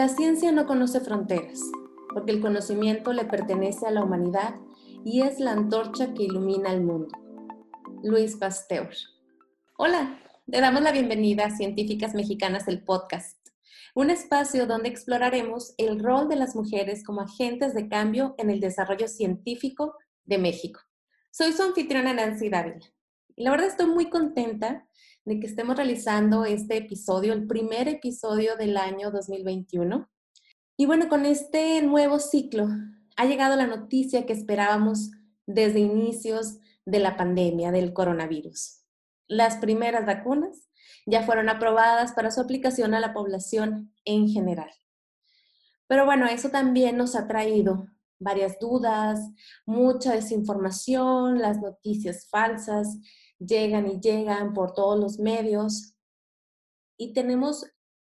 La ciencia no conoce fronteras, porque el conocimiento le pertenece a la humanidad y es la antorcha que ilumina el mundo. Luis Pasteur. Hola, te damos la bienvenida a Científicas Mexicanas, el podcast, un espacio donde exploraremos el rol de las mujeres como agentes de cambio en el desarrollo científico de México. Soy su anfitriona Nancy Dávila. Y la verdad estoy muy contenta de que estemos realizando este episodio, el primer episodio del año 2021. Y bueno, con este nuevo ciclo ha llegado la noticia que esperábamos desde inicios de la pandemia del coronavirus. Las primeras vacunas ya fueron aprobadas para su aplicación a la población en general. Pero bueno, eso también nos ha traído varias dudas, mucha desinformación, las noticias falsas llegan y llegan por todos los medios y tenemos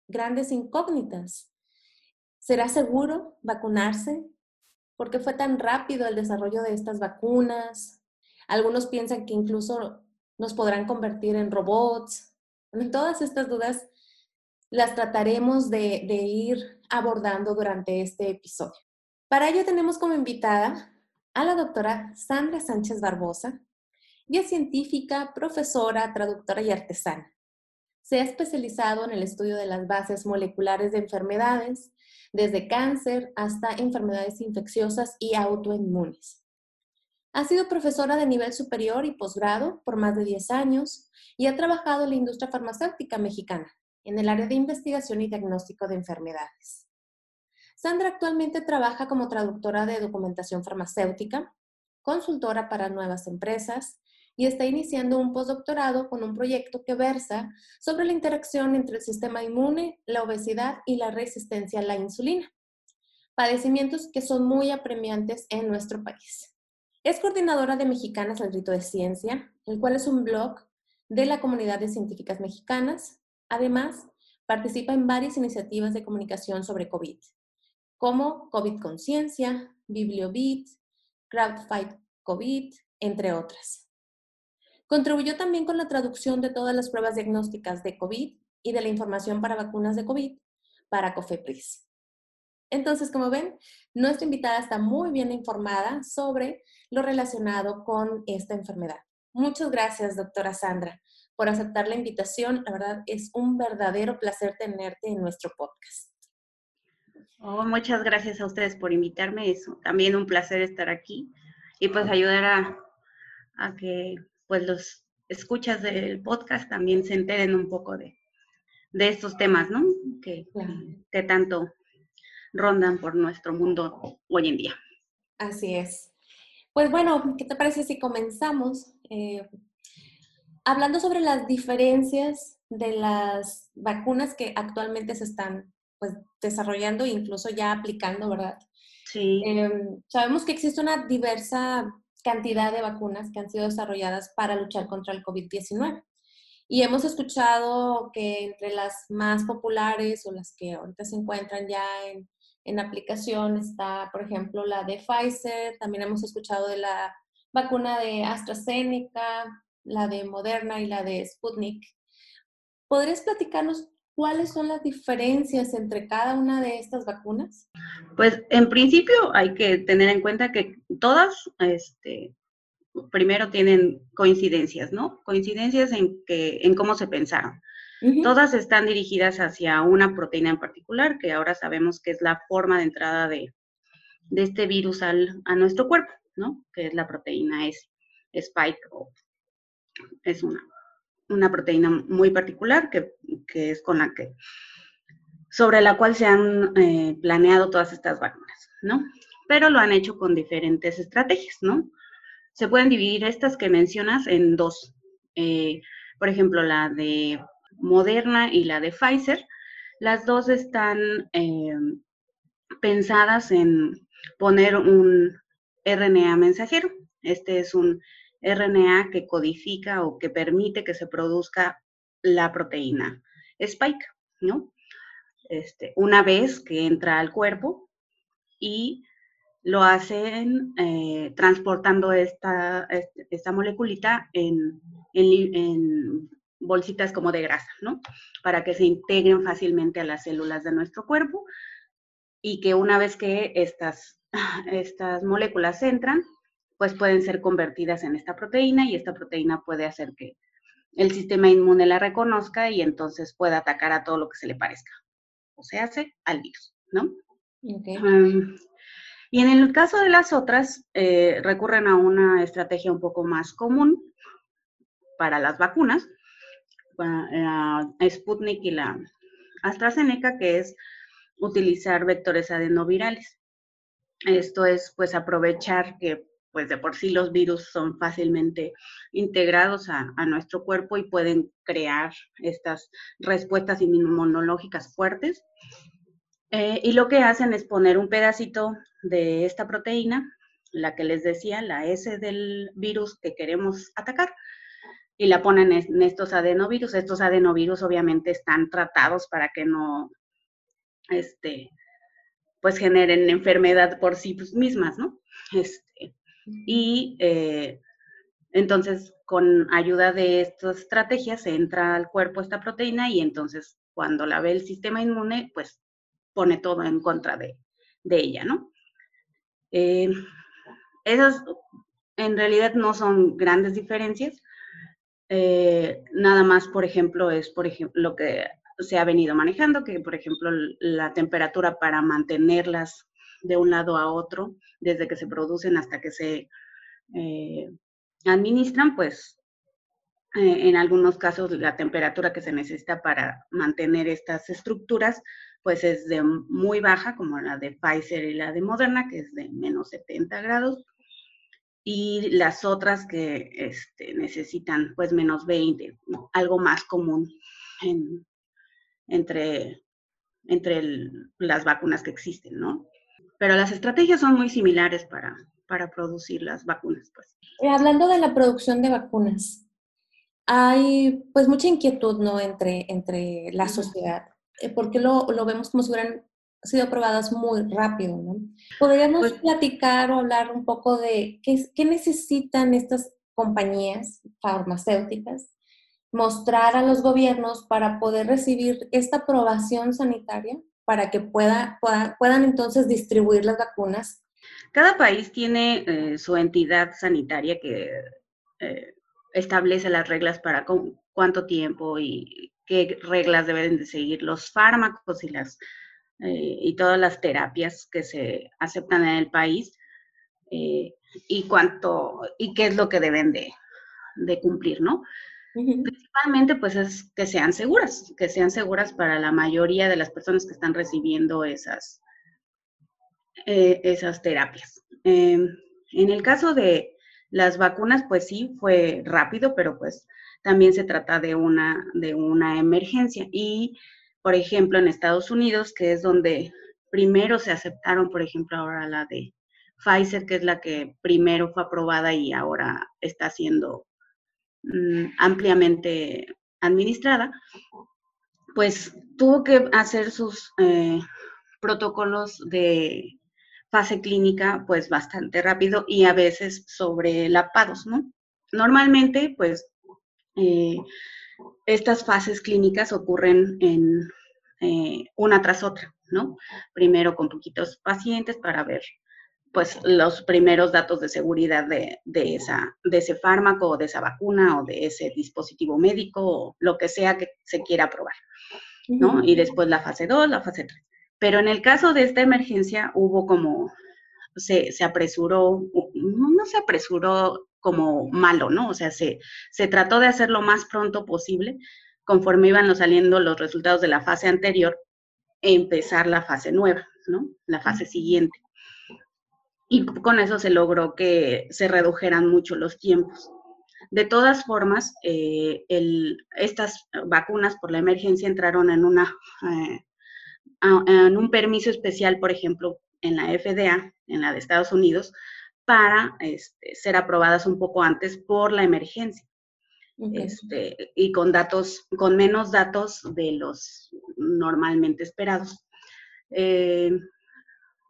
grandes incógnitas. ¿Será seguro vacunarse? ¿Por qué fue tan rápido el desarrollo de estas vacunas? Algunos piensan que incluso nos podrán convertir en robots. En todas estas dudas las trataremos de, de ir abordando durante este episodio. Para ello tenemos como invitada a la doctora Sandra Sánchez Barbosa, es científica, profesora, traductora y artesana. Se ha especializado en el estudio de las bases moleculares de enfermedades, desde cáncer hasta enfermedades infecciosas y autoinmunes. Ha sido profesora de nivel superior y posgrado por más de 10 años y ha trabajado en la industria farmacéutica mexicana, en el área de investigación y diagnóstico de enfermedades. Sandra actualmente trabaja como traductora de documentación farmacéutica, consultora para nuevas empresas y está iniciando un postdoctorado con un proyecto que versa sobre la interacción entre el sistema inmune, la obesidad y la resistencia a la insulina, padecimientos que son muy apremiantes en nuestro país. Es coordinadora de Mexicanas al Grito de Ciencia, el cual es un blog de la comunidad de científicas mexicanas. Además, participa en varias iniciativas de comunicación sobre COVID, como COVID Conciencia, BiblioBit, CrowdFight COVID, entre otras. Contribuyó también con la traducción de todas las pruebas diagnósticas de COVID y de la información para vacunas de COVID para COFEPRIS. Entonces, como ven, nuestra invitada está muy bien informada sobre lo relacionado con esta enfermedad. Muchas gracias, doctora Sandra, por aceptar la invitación. La verdad, es un verdadero placer tenerte en nuestro podcast. Oh, muchas gracias a ustedes por invitarme. Es también un placer estar aquí y pues ayudar a, a que pues los escuchas del podcast también se enteren un poco de, estos temas, ¿no? Que, que tanto rondan por nuestro mundo hoy en día. Así es. Pues bueno, ¿qué te parece si comenzamos eh, hablando sobre las diferencias de las vacunas que actualmente se están pues, desarrollando e incluso ya aplicando, ¿verdad? Sí. Em, sabemos que existe una diversa cantidad de vacunas que han sido desarrolladas para luchar contra el COVID-19. Y hemos escuchado que entre las más populares o las que ahorita se encuentran ya en, en aplicación está, por ejemplo, la de Pfizer, también hemos escuchado de la vacuna de AstraZeneca, la de Moderna y la de Sputnik. ¿Podrías platicarnos cuáles son las diferencias entre cada una de estas vacunas? Pues en principio hay que tener en cuenta que todas, este, primero tienen coincidencias, ¿no? Coincidencias en que, en cómo se pensaron. Todas están dirigidas hacia una proteína en particular, que ahora sabemos que es la forma de entrada de, este virus al, a nuestro cuerpo, ¿no? Que es la proteína S, Spike, es una una proteína muy particular que, es con la que, sobre la cual se han eh, planeado todas estas vacunas, ¿no? Pero lo han hecho con diferentes estrategias, ¿no? Se pueden dividir estas que mencionas en dos. Eh, por ejemplo, la de Moderna y la de Pfizer. Las dos están eh, pensadas en poner un RNA mensajero. Este es un RNA que codifica o que permite que se produzca la proteína spike, ¿no? Este, una vez que entra al cuerpo y lo hacen eh, transportando esta, esta moleculita en, en, bolsitas como de grasa, ¿no? Para que se integren fácilmente a las células de nuestro cuerpo y que una vez que estas, estas moléculas entran, pues pueden ser convertidas en esta proteína y esta proteína puede hacer que el sistema inmune la reconozca y entonces pueda atacar a todo lo que se le parezca. O se hace al virus, ¿no? y en el caso de las otras, eh, recurren a una estrategia un poco más común para las vacunas, la Sputnik y la AstraZeneca, que es utilizar vectores adenovirales. Esto es, pues, aprovechar que, pues, de por sí los virus son fácilmente integrados a, nuestro cuerpo y pueden crear estas respuestas inmunológicas fuertes. Eh, y lo que hacen es poner un pedacito de esta proteína, la que les decía, la S del virus que queremos atacar, y la ponen en estos adenovirus. Estos adenovirus obviamente están tratados para que no este, pues generen enfermedad por sí mismas, ¿no? Este, y eh, entonces, con ayuda de estas estrategias, se entra al cuerpo esta proteína y entonces cuando la ve el sistema inmune, pues pone todo en contra de, ella, ¿no? Eh, esas en realidad no son grandes diferencias. Eh, nada más, por ejemplo, es por ejemplo lo que se ha venido manejando, que por ejemplo la temperatura para mantenerlas de un lado a otro, desde que se producen hasta que se eh, administran, pues eh, en algunos casos la temperatura que se necesita para mantener estas estructuras, pues es de muy baja, como la de Pfizer y la de Moderna, que es de menos 70 grados, y las otras que este, necesitan pues menos 20, algo más común en, entre, entre las vacunas que existen, ¿no? Pero las estrategias son muy similares para, para producir las vacunas, pues. Eh, hablando de la producción de vacunas, hay pues mucha inquietud, ¿no? Entre, entre la sociedad, eh, porque lo, lo vemos como si hubieran sido aprobadas muy rápido, ¿no? ¿Podríamos pues platicar o hablar un poco de qué, qué necesitan estas compañías farmacéuticas mostrar a los gobiernos para poder recibir esta aprobación sanitaria para que pueda, puedan entonces distribuir las vacunas? Cada país tiene eh, su entidad sanitaria que eh, establece las reglas para cuánto tiempo y qué reglas deben de seguir los fármacos y las eh, y todas las terapias que se aceptan en el país y cuánto y qué es lo que deben de, de cumplir, ¿no? Principalmente, pues es que sean seguras, que sean seguras para la mayoría de las personas que están recibiendo esas, eh, esas terapias. Em, en el caso de las vacunas, pues sí, fue rápido, pero pues también se trata de una, de una emergencia. Y, por ejemplo, en Estados Unidos, que es donde primero se aceptaron, por ejemplo, ahora la de Pfizer, que es la que primero fue aprobada y ahora está siendo Mm, ampliamente administrada, pues tuvo que hacer sus eh, protocolos de fase clínica pues bastante rápido y a veces sobrelapados, ¿no? Normalmente pues eh, estas fases clínicas ocurren en eh, una tras otra, ¿no? Primero con poquitos pacientes para ver pues los primeros datos de seguridad de, esa, de ese fármaco o de esa vacuna o de ese dispositivo médico o lo que sea que se quiera probar, ¿no? Y después la fase 2, la fase 3. Pero en el caso de esta emergencia hubo como, se, se apresuró, no, se apresuró como malo, ¿no? O sea, se, se trató de hacer lo más pronto posible conforme iban saliendo los resultados de la fase anterior, empezar la fase nueva, ¿no? La fase siguiente y con eso se logró que se redujeran mucho los tiempos. De todas formas, eh, estas vacunas por la emergencia entraron en, una, eh, en un permiso especial, por ejemplo, en la FDA, en la de Estados Unidos, para este, ser aprobadas un poco antes por la emergencia. Este, y con datos, con menos datos de los normalmente esperados. Eh,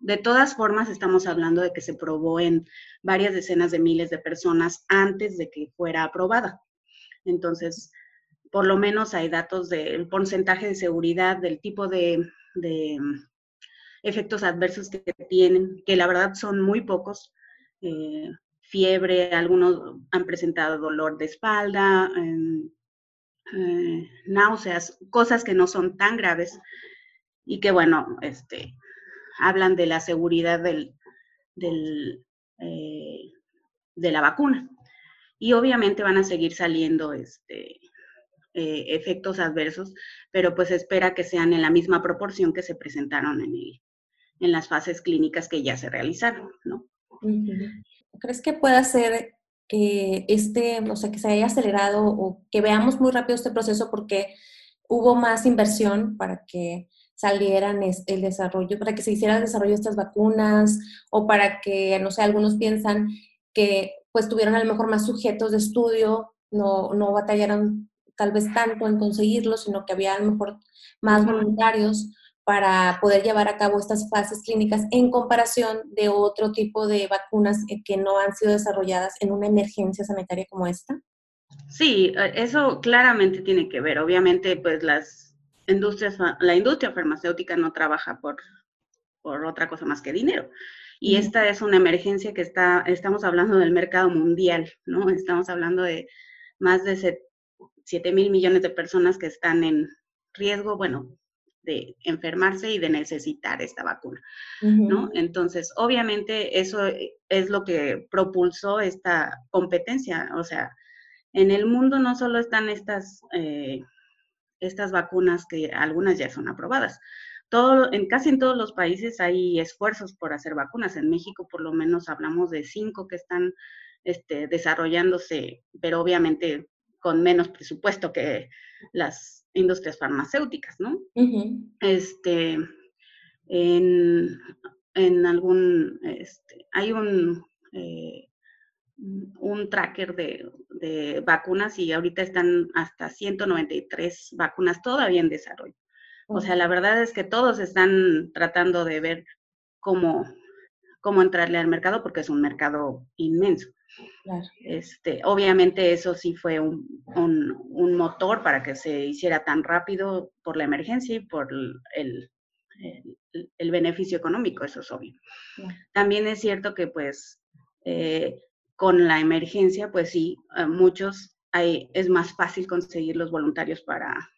de todas formas, estamos hablando de que se probó en varias decenas de miles de personas antes de que fuera aprobada. Entonces, por lo menos hay datos del porcentaje de seguridad, del tipo de, efectos adversos que tienen, que la verdad son muy pocos. Eh, fiebre, algunos han presentado dolor de espalda, em, eh, náuseas, cosas que no son tan graves y que, bueno, este, hablan de la seguridad del, eh, de la vacuna. Y obviamente van a seguir saliendo este, eh, efectos adversos, pero pues espera que sean en la misma proporción que se presentaron en, en las fases clínicas que ya se realizaron, ¿no? ¿Crees que pueda ser que este, o sea, que se haya acelerado o que veamos muy rápido este proceso porque hubo más inversión para que salieran el desarrollo, para que se hiciera el desarrollo de estas vacunas o para que, no sé, algunos piensan que pues tuvieron a lo mejor más sujetos de estudio, no, no batallaron tal vez tanto en conseguirlo, sino que había a lo mejor más voluntarios para poder llevar a cabo estas fases clínicas en comparación de otro tipo de vacunas que no han sido desarrolladas en una emergencia sanitaria como esta? Sí, eh, eso claramente tiene que ver. Obviamente, pues las industrias, la industria farmacéutica no trabaja por, por otra cosa más que dinero. Y esta es una emergencia que está, estamos hablando del mercado mundial, ¿no? Estamos hablando de más de 7 mil millones de personas que están en riesgo, bueno, de enfermarse y de necesitar esta vacuna, ¿no? Entonces, obviamente eso es lo que propulsó esta competencia, o sea, en el mundo no solo están estas, eh, estas vacunas que algunas ya son aprobadas, todo, en casi en todos los países hay esfuerzos por hacer vacunas. En México por lo menos hablamos de cinco que están este, desarrollándose, pero obviamente con menos presupuesto que las industrias farmacéuticas, ¿no? Este, en, en algún, este, hay un, eh, un tracker de, de, vacunas y ahorita están hasta 193 vacunas todavía en desarrollo. O sea, la verdad es que todos están tratando de ver cómo, cómo entrarle al mercado porque es un mercado inmenso. Este, obviamente eso sí fue un, un, motor para que se hiciera tan rápido por la emergencia y por el, el, beneficio económico, eso es obvio. También es cierto que pues eh, con la emergencia, pues sí, muchos hay, es más fácil conseguir los voluntarios para,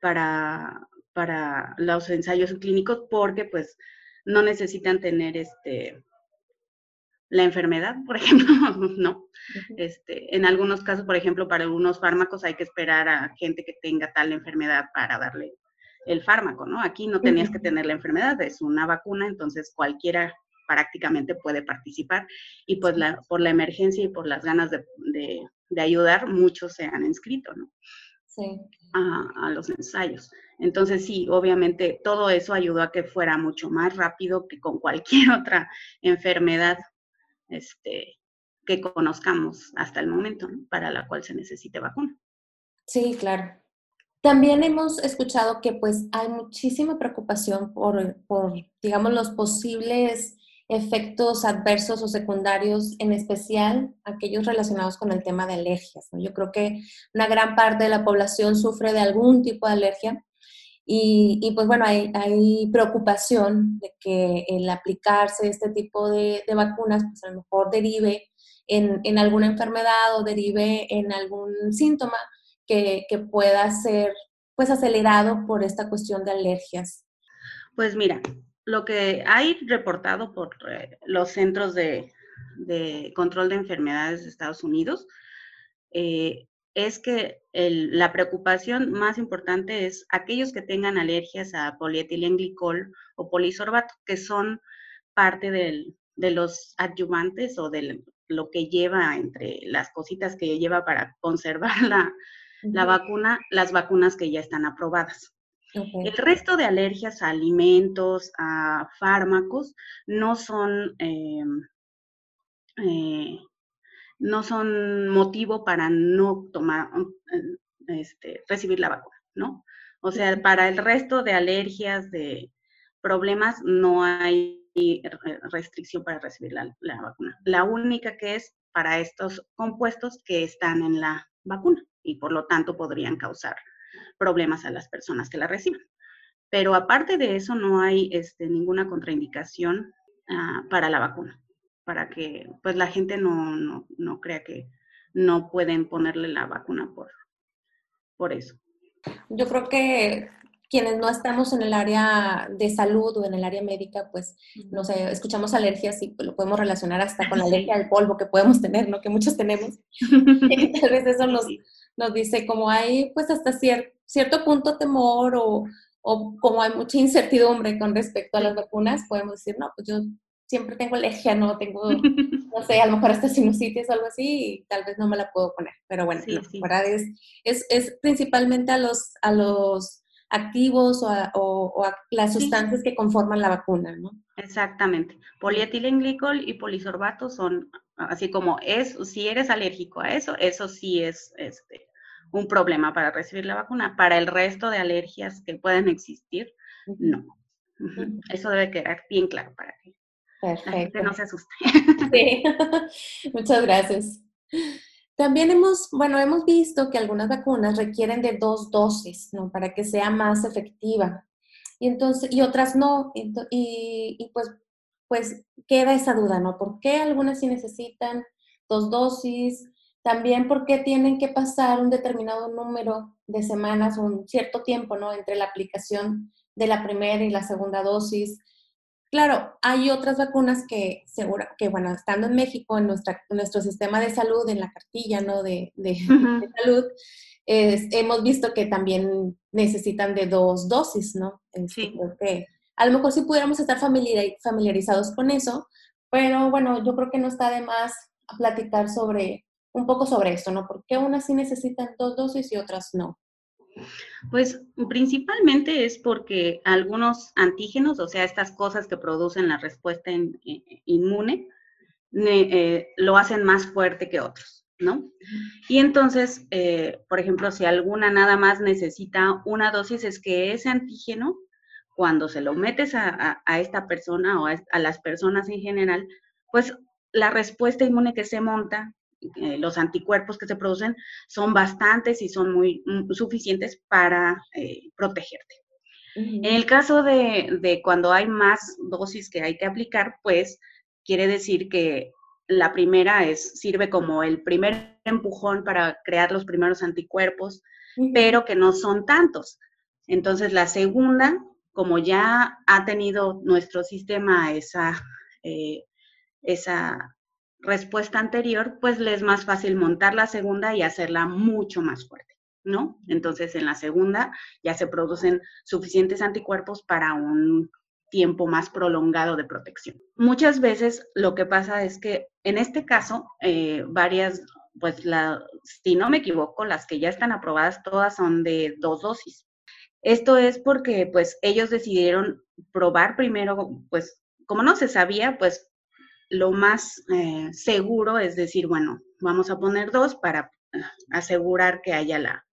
para, para los ensayos clínicos porque pues no necesitan tener este la enfermedad, por ejemplo, no. Este, en algunos casos, por ejemplo, para algunos fármacos hay que esperar a gente que tenga tal enfermedad para darle el fármaco, ¿no? Aquí no tenías que tener la enfermedad, es una vacuna, entonces cualquiera prácticamente puede participar y pues la, por la emergencia y por las ganas de, de, ayudar, muchos se han inscrito, ¿no? Sí. A, a, los ensayos. Entonces sí, obviamente todo eso ayudó a que fuera mucho más rápido que con cualquier otra enfermedad este, que conozcamos hasta el momento, para la cual se necesite vacuna. Sí, claro. También hemos escuchado que pues hay muchísima preocupación por, por, digamos, los posibles efectos adversos o secundarios, en especial aquellos relacionados con el tema de alergias. Yo creo que una gran parte de la población sufre de algún tipo de alergia y, pues bueno, hay, preocupación de que el aplicarse este tipo de, vacunas, pues a lo mejor derive en, en, alguna enfermedad o derive en algún síntoma que, que, pueda ser pues acelerado por esta cuestión de alergias. Pues mira, lo que hay reportado por eh, los centros de, de, control de enfermedades de Estados Unidos eh, es que la preocupación más importante es aquellos que tengan alergias a polietilenglicol o polisorbato, que son parte de los adyuvantes o de lo que lleva entre las cositas que lleva para conservar la, vacuna, las vacunas que ya están aprobadas. El resto de alergias a alimentos, a fármacos, no son em, eh, no son motivo para no tomar, este, recibir la vacuna, ¿no? O sea, para el resto de alergias, de problemas, no hay restricción para recibir la, vacuna. La única que es para estos compuestos que están en la vacuna y por lo tanto podrían causar problemas a las personas que la reciban. pero aparte de eso no hay este, ninguna contraindicación ah, para la vacuna, para que pues la gente no, no, no, crea que no pueden ponerle la vacuna por, por eso. Yo creo que quienes no estamos en el área de salud o en el área médica, pues, no sé, escuchamos alergias y lo podemos relacionar hasta con la alergia al polvo que podemos tener, ¿no? Que muchos tenemos. y tal vez eso nos, nos dice como hay, pues, hasta cierto punto temor o, o como hay mucha incertidumbre con respecto a las vacunas, podemos decir, no, pues yo siempre tengo alergia, no tengo, no sé, a lo mejor hasta sinusitis o algo así, y tal vez no me la puedo poner. Pero bueno, la verdad es, es, es, principalmente a los, a los activos o a, o, a las sustancias que conforman la vacuna, ¿no? Exactamente. Polietilenglicol y polisorbato son, así como es, si eres alérgico a eso, eso sí es este, un problema para recibir la vacuna. Para el resto de alergias que pueden existir, no. Eso debe quedar bien claro para que la gente no se asuste. Sí, muchas gracias. También hemos, bueno, hemos visto que algunas vacunas requieren de dos dosis, ¿no? Para que sea más efectiva. Y entonces, y otras no. Y, y pues, pues queda esa duda, ¿no? ¿Por qué algunas sí necesitan dos dosis? También porque tienen que pasar un determinado número de semanas, un cierto tiempo, ¿no? Entre la aplicación de la primera y la segunda dosis. Claro, hay otras vacunas que, seguro, que bueno, estando en México, en, nuestra, nuestro sistema de salud, en la cartilla, ¿no? De, de, salud, hemos visto que también necesitan de dos dosis, ¿no? Este, sí. Porque a lo mejor sí pudiéramos estar familiarizados con eso, pero bueno, yo creo que no está de más platicar sobre un poco sobre esto, ¿no? ¿Por qué unas sí necesitan dos dosis y otras no? Pues principalmente es porque algunos antígenos, o sea, estas cosas que producen la respuesta inmune, eh, lo hacen más fuerte que otros, ¿no? Y entonces, eh, por ejemplo, si alguna nada más necesita una dosis, es que ese antígeno, cuando se lo metes a, esta persona o a las personas en general, pues la respuesta inmune que se monta eh, los anticuerpos que se producen son bastantes y son muy mm, suficientes para eh, protegerte. En el caso de, cuando hay más dosis que hay que aplicar, pues quiere decir que la primera es, sirve como el primer empujón para crear los primeros anticuerpos, pero que no son tantos. Entonces, la segunda, como ya ha tenido nuestro sistema esa, eh, esa respuesta anterior, pues le es más fácil montar la segunda y hacerla mucho más fuerte, ¿no? Entonces en la segunda ya se producen suficientes anticuerpos para un tiempo más prolongado de protección. Muchas veces lo que pasa es que en este caso, eh, varias, pues si no me equivoco, las que ya están aprobadas todas son de dos dosis. Esto es porque pues ellos decidieron probar primero, pues como no se sabía, pues lo más eh, seguro es decir, bueno, vamos a poner dos para eh, asegurar que haya la,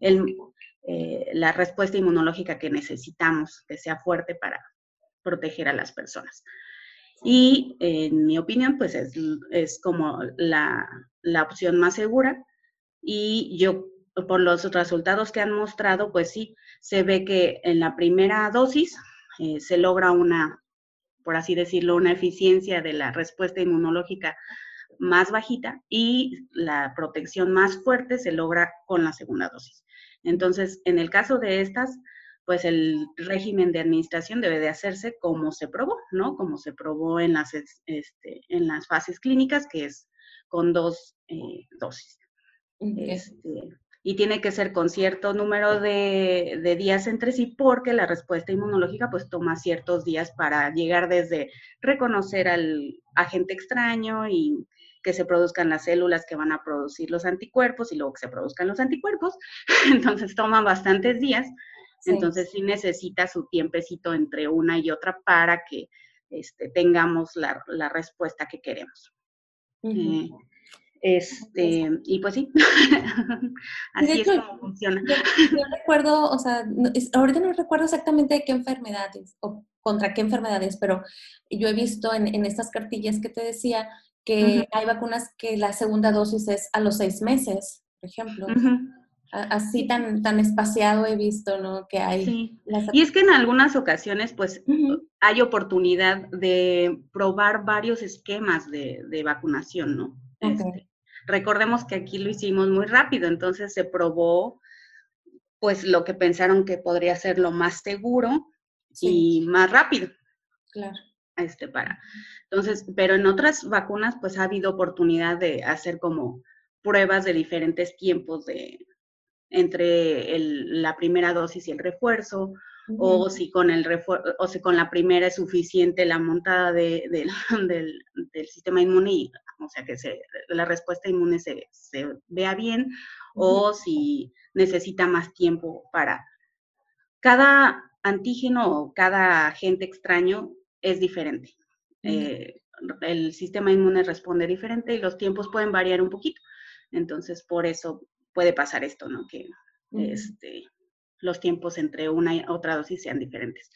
eh, la respuesta inmunológica que necesitamos, que sea fuerte para proteger a las personas. Y en mi opinión, pues es, como la, opción más segura. Y yo, por los resultados que han mostrado, pues sí, se ve que en la primera dosis se logra una por así decirlo, una eficiencia de la respuesta inmunológica más bajita y la protección más fuerte se logra con la segunda dosis. Entonces, en el caso de estas, pues el régimen de administración debe de hacerse como se probó, ¿no? Como se probó en las, este, en las fases clínicas, que es con dos eh, dosis. Este, y tiene que ser con cierto número de, días entre sí porque la respuesta inmunológica pues toma ciertos días para llegar desde reconocer al agente extraño y que se produzcan las células que van a producir los anticuerpos y luego que se produzcan los anticuerpos. Entonces toman bastantes días. Entonces sí necesita su tiempecito entre una y otra para que este, tengamos la, respuesta que queremos. Este, y pues sí, así es como funciona. Yo, recuerdo, o sea, ahorita no recuerdo exactamente de qué enfermedades o contra qué enfermedades, pero yo he visto en, en estas cartillas que te decía que hay vacunas que la segunda dosis es a los seis meses, por ejemplo. así tan, tan espaciado he visto, ¿no? Que hay. Sí. Y es que en algunas ocasiones, pues, hay oportunidad de probar varios esquemas de, vacunación, ¿no? Este, recordemos que aquí lo hicimos muy rápido, entonces se probó, pues, lo que pensaron que podría ser lo más seguro y más rápido. Claro. Este, para. Entonces, pero en otras vacunas, pues, ha habido oportunidad de hacer como pruebas de diferentes tiempos de, entre la primera dosis y el refuerzo, o si con el o si con la primera es suficiente la montada de, del, del, sistema inmune, o sea que se, la respuesta inmune se, se vea bien, o si necesita más tiempo para cada antígeno o cada agente extraño es diferente. Eh, el sistema inmune responde diferente y los tiempos pueden variar un poquito. Entonces, por eso puede pasar esto, ¿no? Que este, los tiempos entre una y otra dosis sean diferentes.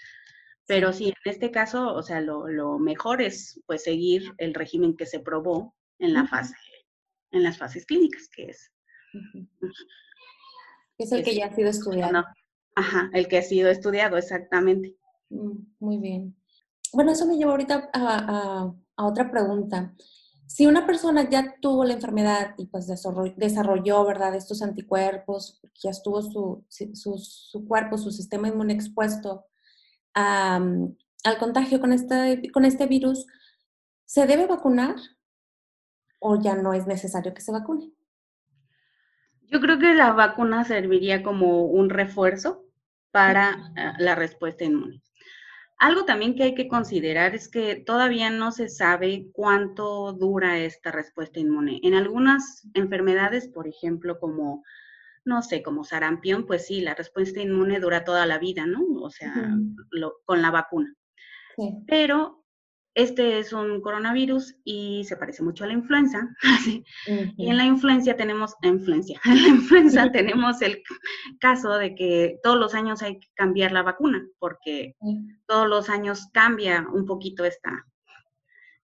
Pero sí, en este caso, o sea, lo, mejor es pues seguir el régimen que se probó en la fase, en las fases clínicas, que es. Es el que ya ha sido estudiado. ajá, el que ha sido estudiado, exactamente. Mm, muy bien. Bueno, eso me lleva ahorita a otra pregunta si una persona ya tuvo la enfermedad y pues desarrolló, ¿verdad?, estos anticuerpos, ya estuvo su, su, cuerpo, su sistema inmune expuesto al contagio con este, con este virus, ¿se debe vacunar o ya no es necesario que se vacune? Yo creo que la vacuna serviría como un refuerzo para eh, la respuesta inmune. Algo también que hay que considerar es que todavía no se sabe cuánto dura esta respuesta inmune. En algunas enfermedades, por ejemplo, como, no sé, como sarampión, pues sí, la respuesta inmune dura toda la vida, ¿no? O sea, con la vacuna. Sí. Pero este es un coronavirus y se parece mucho a la influenza. Y en la influencia tenemos, influencia, en la influenza tenemos el caso de que todos los años hay que cambiar la vacuna, porque todos los años cambia un poquito esta,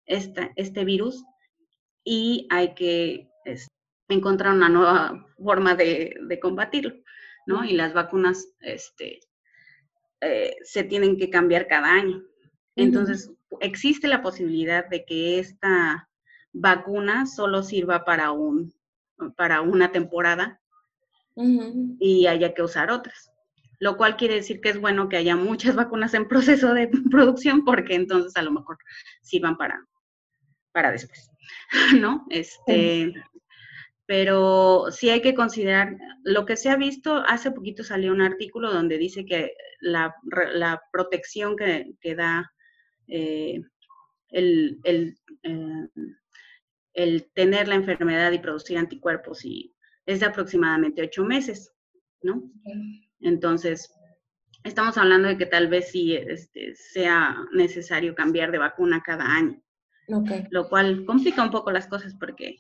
esta este virus y hay que encontrar una nueva forma de, combatirlo, ¿no? Y las vacunas este, eh, se tienen que cambiar cada año. Entonces, existe la posibilidad de que esta vacuna solo sirva para, un, para una temporada y haya que usar otras. Lo cual quiere decir que es bueno que haya muchas vacunas en proceso de producción porque entonces a lo mejor sirvan para, para después, ¿no? Este, pero sí hay que considerar, lo que se ha visto, hace poquito salió un artículo donde dice que la, protección que, que da eh, el, el, eh, el, tener la enfermedad y producir anticuerpos y es de aproximadamente ocho meses, ¿no? Entonces, estamos hablando de que tal vez sí este, sea necesario cambiar de vacuna cada año. Lo cual complica un poco las cosas porque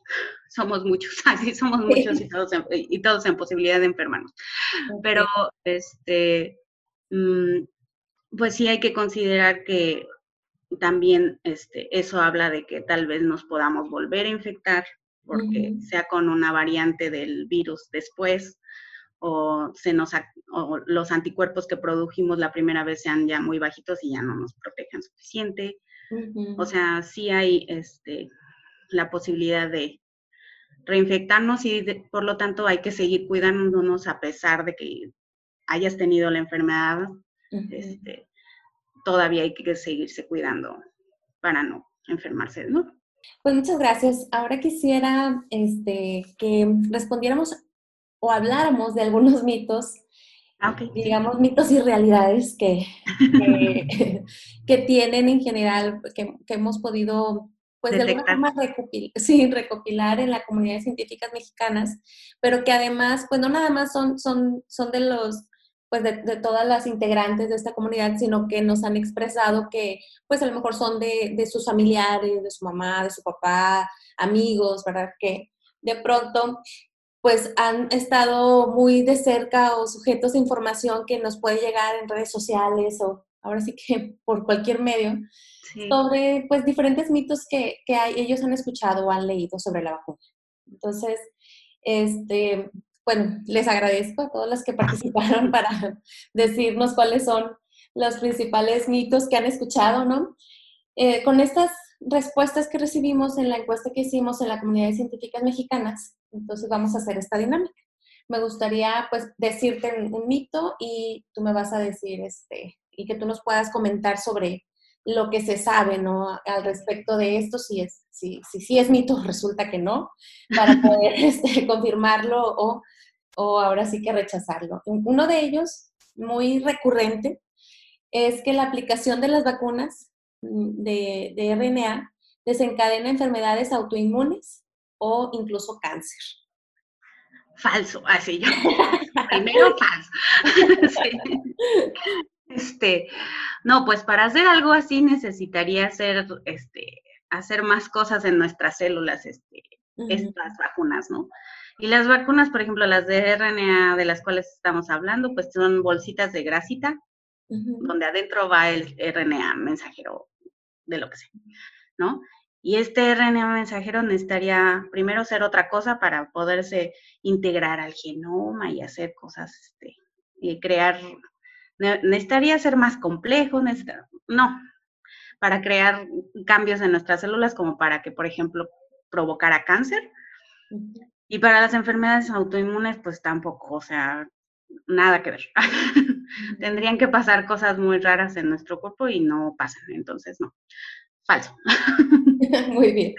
somos muchos, así somos muchos y todos en, y todos en posibilidad de enfermarnos. Pero, este, mm, pues sí hay que considerar que también este, eso habla de que tal vez nos podamos volver a infectar, porque sea con una variante del virus después, o, se nos, los anticuerpos que produjimos la primera vez sean ya muy bajitos y ya no nos protejan suficiente. O sea, sí hay este, la posibilidad de reinfectarnos y por lo tanto hay que seguir cuidándonos a pesar de que hayas tenido la enfermedad. este, todavía hay que seguirse cuidando para no enfermarse ¿no? Pues muchas gracias. Ahora quisiera este, que respondiéramos o habláramos de algunos mitos, ah, digamos mitos y realidades que, que, tienen en general, que, hemos podido pues de alguna forma recopilar en la comunidad de científicas mexicanas, pero que además, pues no nada más son, son, son de los pues de, todas las integrantes de esta comunidad, sino que nos han expresado que pues a lo mejor son de, de, sus familiares, de su mamá, de su papá, amigos, ¿verdad? Que de pronto pues han estado muy de cerca o sujetos de información que nos puede llegar en redes sociales o ahora sí que por cualquier medio, sobre pues diferentes mitos que, que ellos han escuchado o han leído sobre la vacuna. Entonces, este, bueno, les agradezco a todos los que participaron para decirnos cuáles son los principales mitos que han escuchado, ¿no? Eh, con estas respuestas que recibimos en la encuesta que hicimos en la comunidad de científicas mexicanas, entonces vamos a hacer esta dinámica. Me gustaría pues decirte un mito y tú me vas a decir este y que tú nos puedas comentar sobre lo que se sabe, ¿no? Al respecto de esto, si es, si, si, si es mito, resulta que no, para poder este, confirmarlo o, o ahora sí que rechazarlo. Uno de ellos, muy recurrente, es que la aplicación de las vacunas mm, de, de RNA desencadena enfermedades autoinmunes o incluso cáncer. Falso, así yo. Primero falso. Este, no, pues para hacer algo así necesitaría hacer, este, hacer más cosas en nuestras células, este, estas vacunas, ¿no? Y las vacunas, por ejemplo, las de RNA de las cuales estamos hablando, pues son bolsitas de grasita, donde adentro va el RNA mensajero de lo que sea, ¿no? Y este RNA mensajero necesitaría primero ser otra cosa para poderse integrar al genoma y hacer cosas, este, y crear necesitaría ser más complejo, no, para crear cambios en nuestras células como para que, por ejemplo, provocara cáncer. Y para las enfermedades autoinmunes, pues tampoco, o sea, nada que ver. Tendrían que pasar cosas muy raras en nuestro cuerpo y no pasan, entonces no. Falso. Muy bien.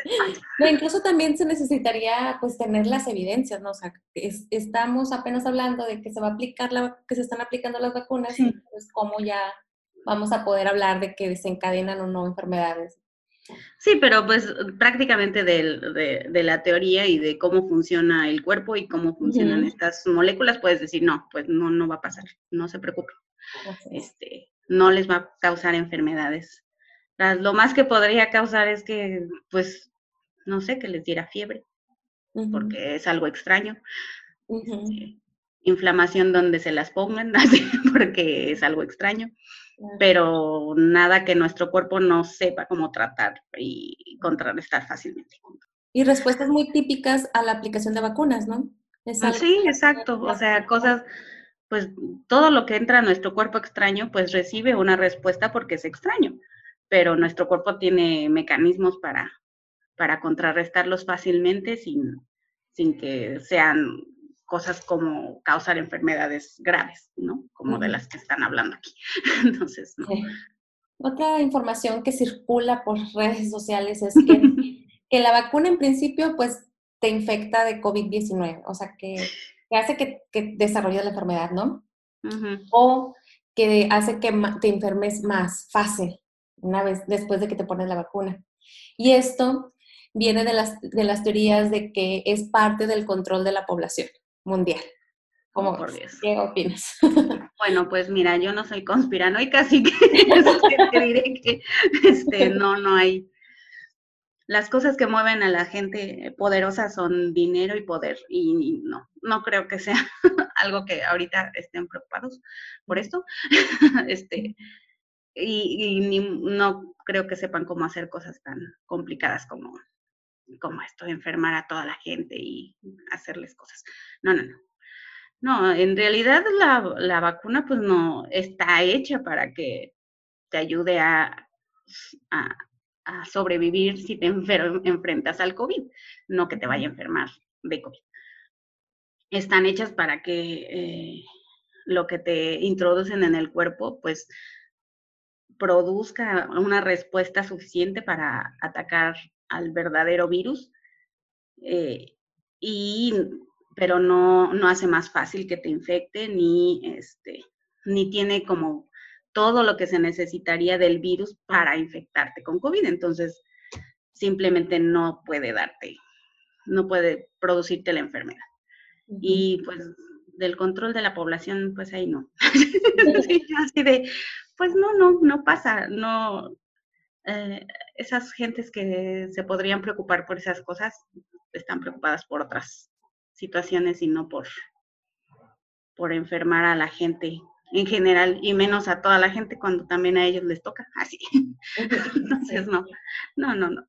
incluso también se necesitaría pues tener las evidencias, ¿no? O sea, estamos apenas hablando de que se va a aplicar la, que se están aplicando las vacunas, y pues cómo ya vamos a poder hablar de que desencadenan o no enfermedades. Sí, pero pues prácticamente de, de, la teoría y de cómo funciona el cuerpo y cómo funcionan estas moléculas, puedes decir, no, pues no, no va a pasar, no se preocupen. Este, no les va a causar enfermedades lo más que podría causar es que, pues, no sé, que les diera fiebre, porque es algo extraño. Este, inflamación donde se las pongan, porque es algo extraño, pero nada que nuestro cuerpo no sepa cómo tratar y contrarrestar fácilmente. Y respuestas muy típicas a la aplicación de vacunas, ¿no? sí, exacto. O sea, cosas, pues todo lo que entra a nuestro cuerpo extraño, pues recibe una respuesta porque es extraño pero nuestro cuerpo tiene mecanismos para, para contrarrestarlos fácilmente sin, sin que sean cosas como causar enfermedades graves, ¿no? Como de las que están hablando aquí. Entonces, ¿no? Otra información que circula por redes sociales es que, que la vacuna en principio, pues, te infecta de COVID-19, o sea, que, que hace que, que, desarrolles la enfermedad, ¿no? O que hace que te enfermes más fácil, una vez después de que te pones la vacuna. Y esto viene de las, de las teorías de que es parte del control de la población mundial. ¿Cómo, por Dios. ¿Qué opinas? Bueno, pues mira, yo no soy conspiranoica, así que te diré que este, no, no hay. Las cosas que mueven a la gente poderosa son dinero y poder, y no, no creo que sea algo que ahorita estén preocupados por esto. Este, y, no creo que sepan cómo hacer cosas tan complicadas como, como esto, enfermar a toda la gente y hacerles cosas. No, no, no. No, en realidad la, la vacuna pues no está hecha para que te ayude a, a, sobrevivir si te enfrentas al COVID, no que te vaya a enfermar de COVID. Están hechas para que eh, lo que te introducen en el cuerpo pues produzca una respuesta suficiente para atacar al verdadero virus, eh, y, pero no, no hace más fácil que te infecte ni, este, ni tiene como todo lo que se necesitaría del virus para infectarte con COVID. Entonces, simplemente no puede darte, no puede producirte la enfermedad. Y pues del control de la población, pues ahí no. así de, pues no, no, no pasa, no, eh, esas gentes que se podrían preocupar por esas cosas están preocupadas por otras situaciones y no por, por enfermar a la gente en general y menos a toda la gente cuando también a ellos les toca así. Entonces, no, no, no, no.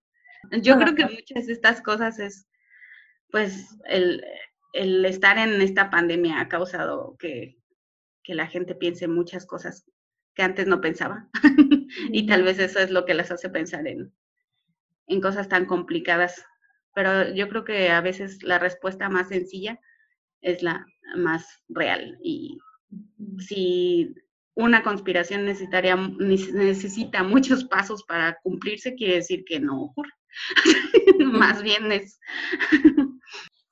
Yo creo que muchas de estas cosas es, pues, el, el estar en esta pandemia ha causado que, que la gente piense muchas cosas que antes no pensaba. y tal vez eso es lo que las hace pensar en, en cosas tan complicadas. Pero yo creo que a veces la respuesta más sencilla es la más real. Y si una conspiración necesitaría, necesita muchos pasos para cumplirse, quiere decir que no ocurre. más bien es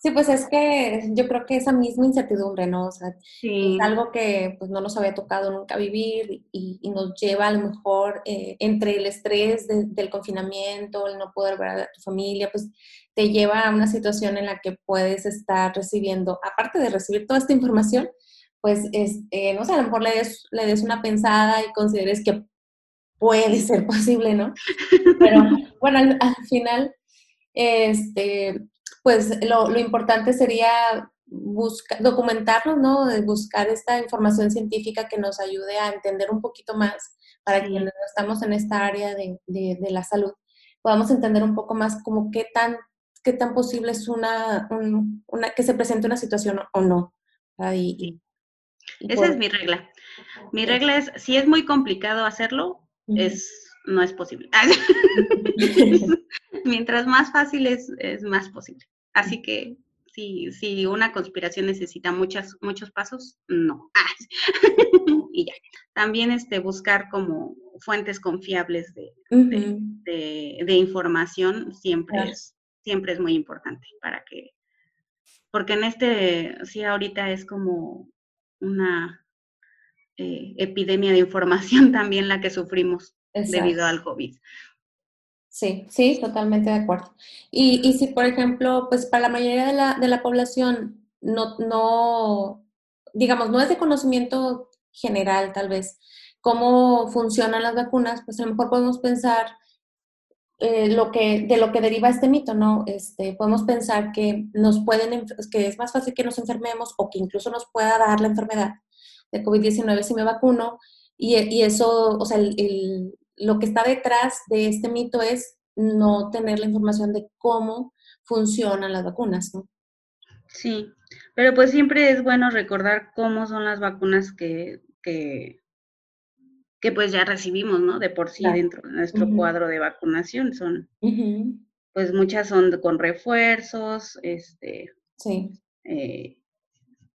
Sí, pues es que yo creo que esa misma incertidumbre, ¿no? O sea, es algo que pues no nos había tocado nunca vivir y, nos lleva a lo mejor eh, entre el estrés del confinamiento, el no poder ver a tu familia, pues te lleva a una situación en la que puedes estar recibiendo, aparte de recibir toda esta información, pues, este, no sé, a lo mejor le des, le des una pensada y consideres que puede ser posible, ¿no? Pero bueno, al, al final, este, pues lo, importante sería buscar, documentarlo, ¿no? Buscar esta información científica que nos ayude a entender un poquito más para que quienes estamos en esta área de, la salud podamos entender un poco más como qué tan, qué tan posible es una, una que se presente una situación o no. Esa es mi regla. Mi regla es, si es muy complicado hacerlo, es no es posible. Mientras más fácil es, es más posible. Así que si, si una conspiración necesita muchas, muchos pasos, no. y ya. También este, buscar como fuentes confiables de, de, información siempre, es, siempre es muy importante para que, porque en este, sí, ahorita es como una eh, epidemia de información también la que sufrimos debido al COVID. Sí, sí, totalmente de acuerdo. Y, y si, por ejemplo, pues para la mayoría de la, de la población no, no, digamos, no es de conocimiento general tal vez cómo funcionan las vacunas, pues a lo mejor podemos pensar eh, lo que, de lo que deriva este mito, ¿no? Este, podemos pensar que nos pueden, que es más fácil que nos enfermemos o que incluso nos pueda dar la enfermedad de COVID-19 si me vacuno y, y, eso, o sea, el, lo que está detrás de este mito es no tener la información de cómo funcionan las vacunas, ¿no? Sí, pero pues siempre es bueno recordar cómo son las vacunas que, que, pues ya recibimos, ¿no? De por sí dentro de nuestro cuadro de vacunación. Son, pues muchas son con refuerzos, este, sí. Eh,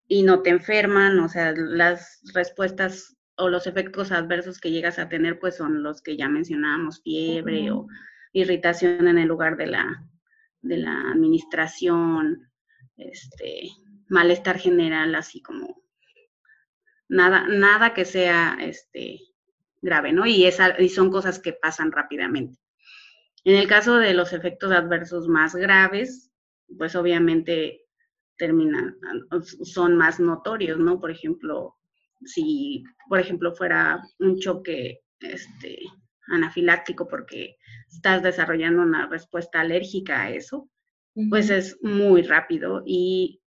y no te enferman, o sea, las respuestas o los efectos adversos que llegas a tener, pues son los que ya mencionábamos, fiebre o irritación en el lugar de la, de la administración, este, malestar general, así como nada, nada que sea este, grave, ¿no? Y, esa, y son cosas que pasan rápidamente. En el caso de los efectos adversos más graves, pues obviamente terminan, son más notorios, ¿no? Por ejemplo, si, por ejemplo, fuera un choque este, anafiláctico porque estás desarrollando una respuesta alérgica a eso, pues es muy rápido y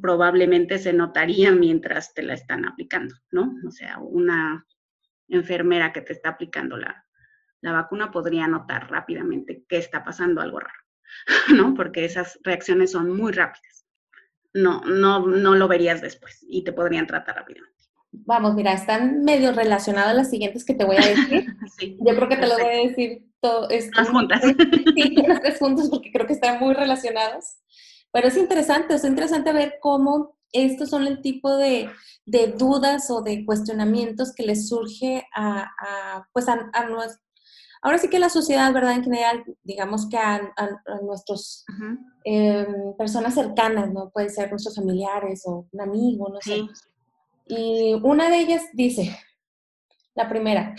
probablemente se notaría mientras te la están aplicando, ¿no? O sea, una enfermera que te está aplicando la, la vacuna podría notar rápidamente que está pasando algo raro, ¿no? Porque esas reacciones son muy rápidas. No, no, no lo verías después y te podrían tratar rápidamente vamos, mira, están medio relacionadas las siguientes que te voy a decir. Yo creo que te lo voy a decir todo. Las juntas. Sí, las tres juntas porque creo que están muy relacionadas. Pero es interesante, es interesante ver cómo estos son el tipo de, dudas o de cuestionamientos que les surge a, pues a, ahora sí que la sociedad, ¿verdad? En general, digamos que a, nuestros em, personas cercanas, ¿no? Puede ser nuestros familiares o un amigo, no sé. Y una de ellas dice, la primera,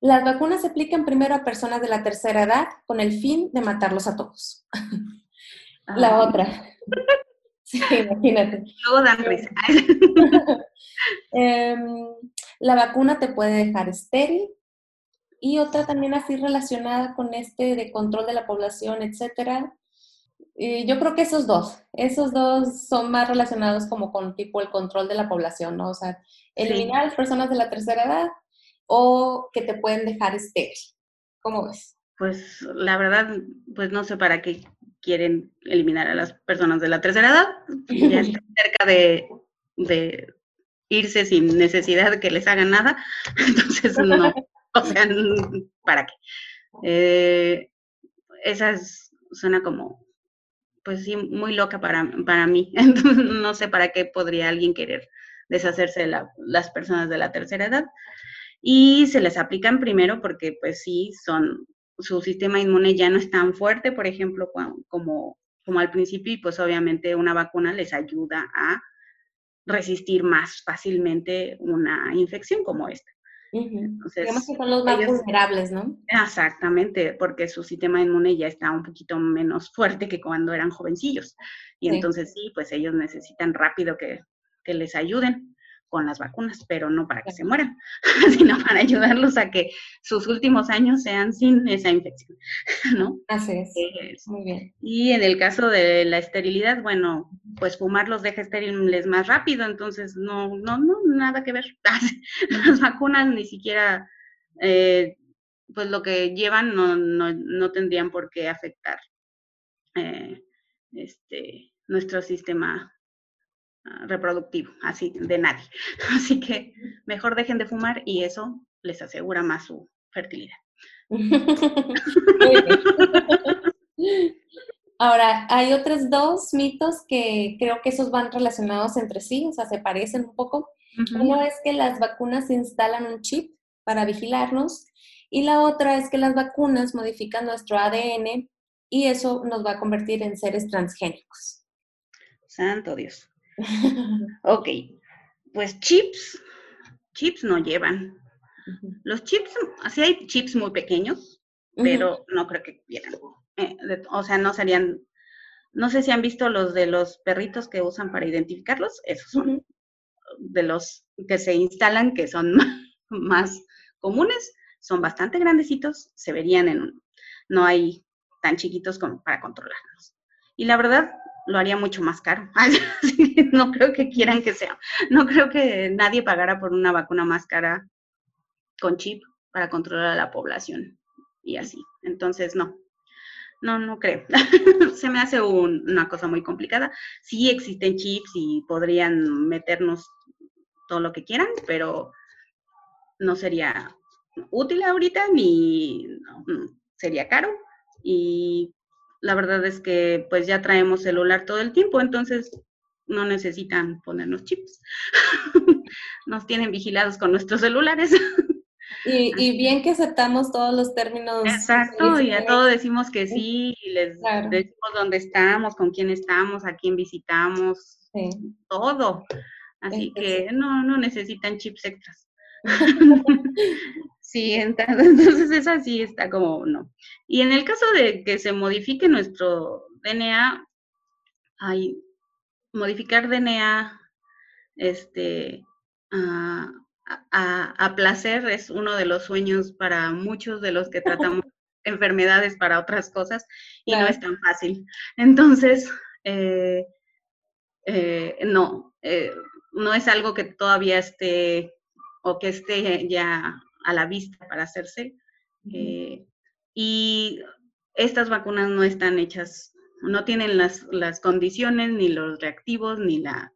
las vacunas se aplican primero a personas de la tercera edad con el fin de matarlos a todos. la ah. otra. sí, imagínate. Luego dan risa. Em, la vacuna te puede dejar estéril. Y otra también así relacionada con este de control de la población, etcétera, yo creo que esos dos, esos dos son más relacionados como con tipo el control de la población, ¿no? O sea, eliminar a las personas de la tercera edad o que te pueden dejar estéril. ¿Cómo ves? pues la verdad, pues no sé para qué quieren eliminar a las personas de la tercera edad. Ya están cerca de, de irse sin necesidad de que les hagan nada. Entonces, no, o sea, ¿para qué? Eh, esa suena como, pues sí, muy loca para, para mí. No sé para qué podría alguien querer deshacerse de las personas de la tercera edad. Y se les aplican primero porque, pues sí, son, su sistema inmune ya no es tan fuerte, por ejemplo, como, como al principio, y pues obviamente una vacuna les ayuda a resistir más fácilmente una infección como esta. Digamos que son los más vulnerables, ¿no? Exactamente, porque su sistema inmune ya está un poquito menos fuerte que cuando eran jovencillos. Y entonces sí, pues ellos necesitan rápido que, que les ayuden con las vacunas, pero no para que se mueran, sino para ayudarlos a que sus últimos años sean sin esa infección, ¿no? Así es. Muy bien. Y en el caso de la esterilidad, bueno, pues fumar los deja estériles más rápido, entonces no, no, no, nada que ver. las vacunas ni siquiera, eh, pues lo que llevan no, no, no tendrían por qué afectar eh, este, nuestro sistema reproductivo, así de nadie. Así que mejor dejen de fumar y eso les asegura más su fertilidad. Ahora, hay otros dos mitos que creo que esos van relacionados entre sí, o sea, se parecen un poco. Uno es que las vacunas instalan un chip para vigilarnos y la otra es que las vacunas modifican nuestro ADN y eso nos va a convertir en seres transgénicos. Santo Dios. ok, pues chips, chips no llevan. Los chips, así hay chips muy pequeños, pero no creo que quieran. Eh, o sea, no serían, no sé si han visto los de los perritos que usan para identificarlos, esos son de los que se instalan, que son más comunes, son bastante grandecitos, se verían en, no hay tan chiquitos como para controlarlos. Y la verdad, lo haría mucho más caro. no creo que quieran que sea. No creo que nadie pagara por una vacuna más cara con chip para controlar a la población y así. Entonces, no. No, no creo. Se me hace una cosa muy complicada. Sí existen chips y podrían meternos todo lo que quieran, pero no sería útil ahorita ni sería caro y la verdad es que pues ya traemos celular todo el tiempo, entonces no necesitan ponernos chips. Nos tienen vigilados con nuestros celulares. Y, bien que aceptamos todos los términos. Exacto, y a todos decimos que sí, y les decimos dónde estamos, con quién estamos, a quién visitamos, todo. Así que no, no necesitan chips extras. Sí, entonces esa sí está como no. Y en el caso de que se modifique nuestro DNA, hay modificar DNA este, a, a, placer es uno de los sueños para muchos de los que tratamos enfermedades para otras cosas y no es tan fácil. Entonces, eh, eh, no, eh, no es algo que todavía esté o que esté ya a la vista para hacerse. Eh, y estas vacunas no están hechas, no tienen las, las condiciones, ni los reactivos, ni, la,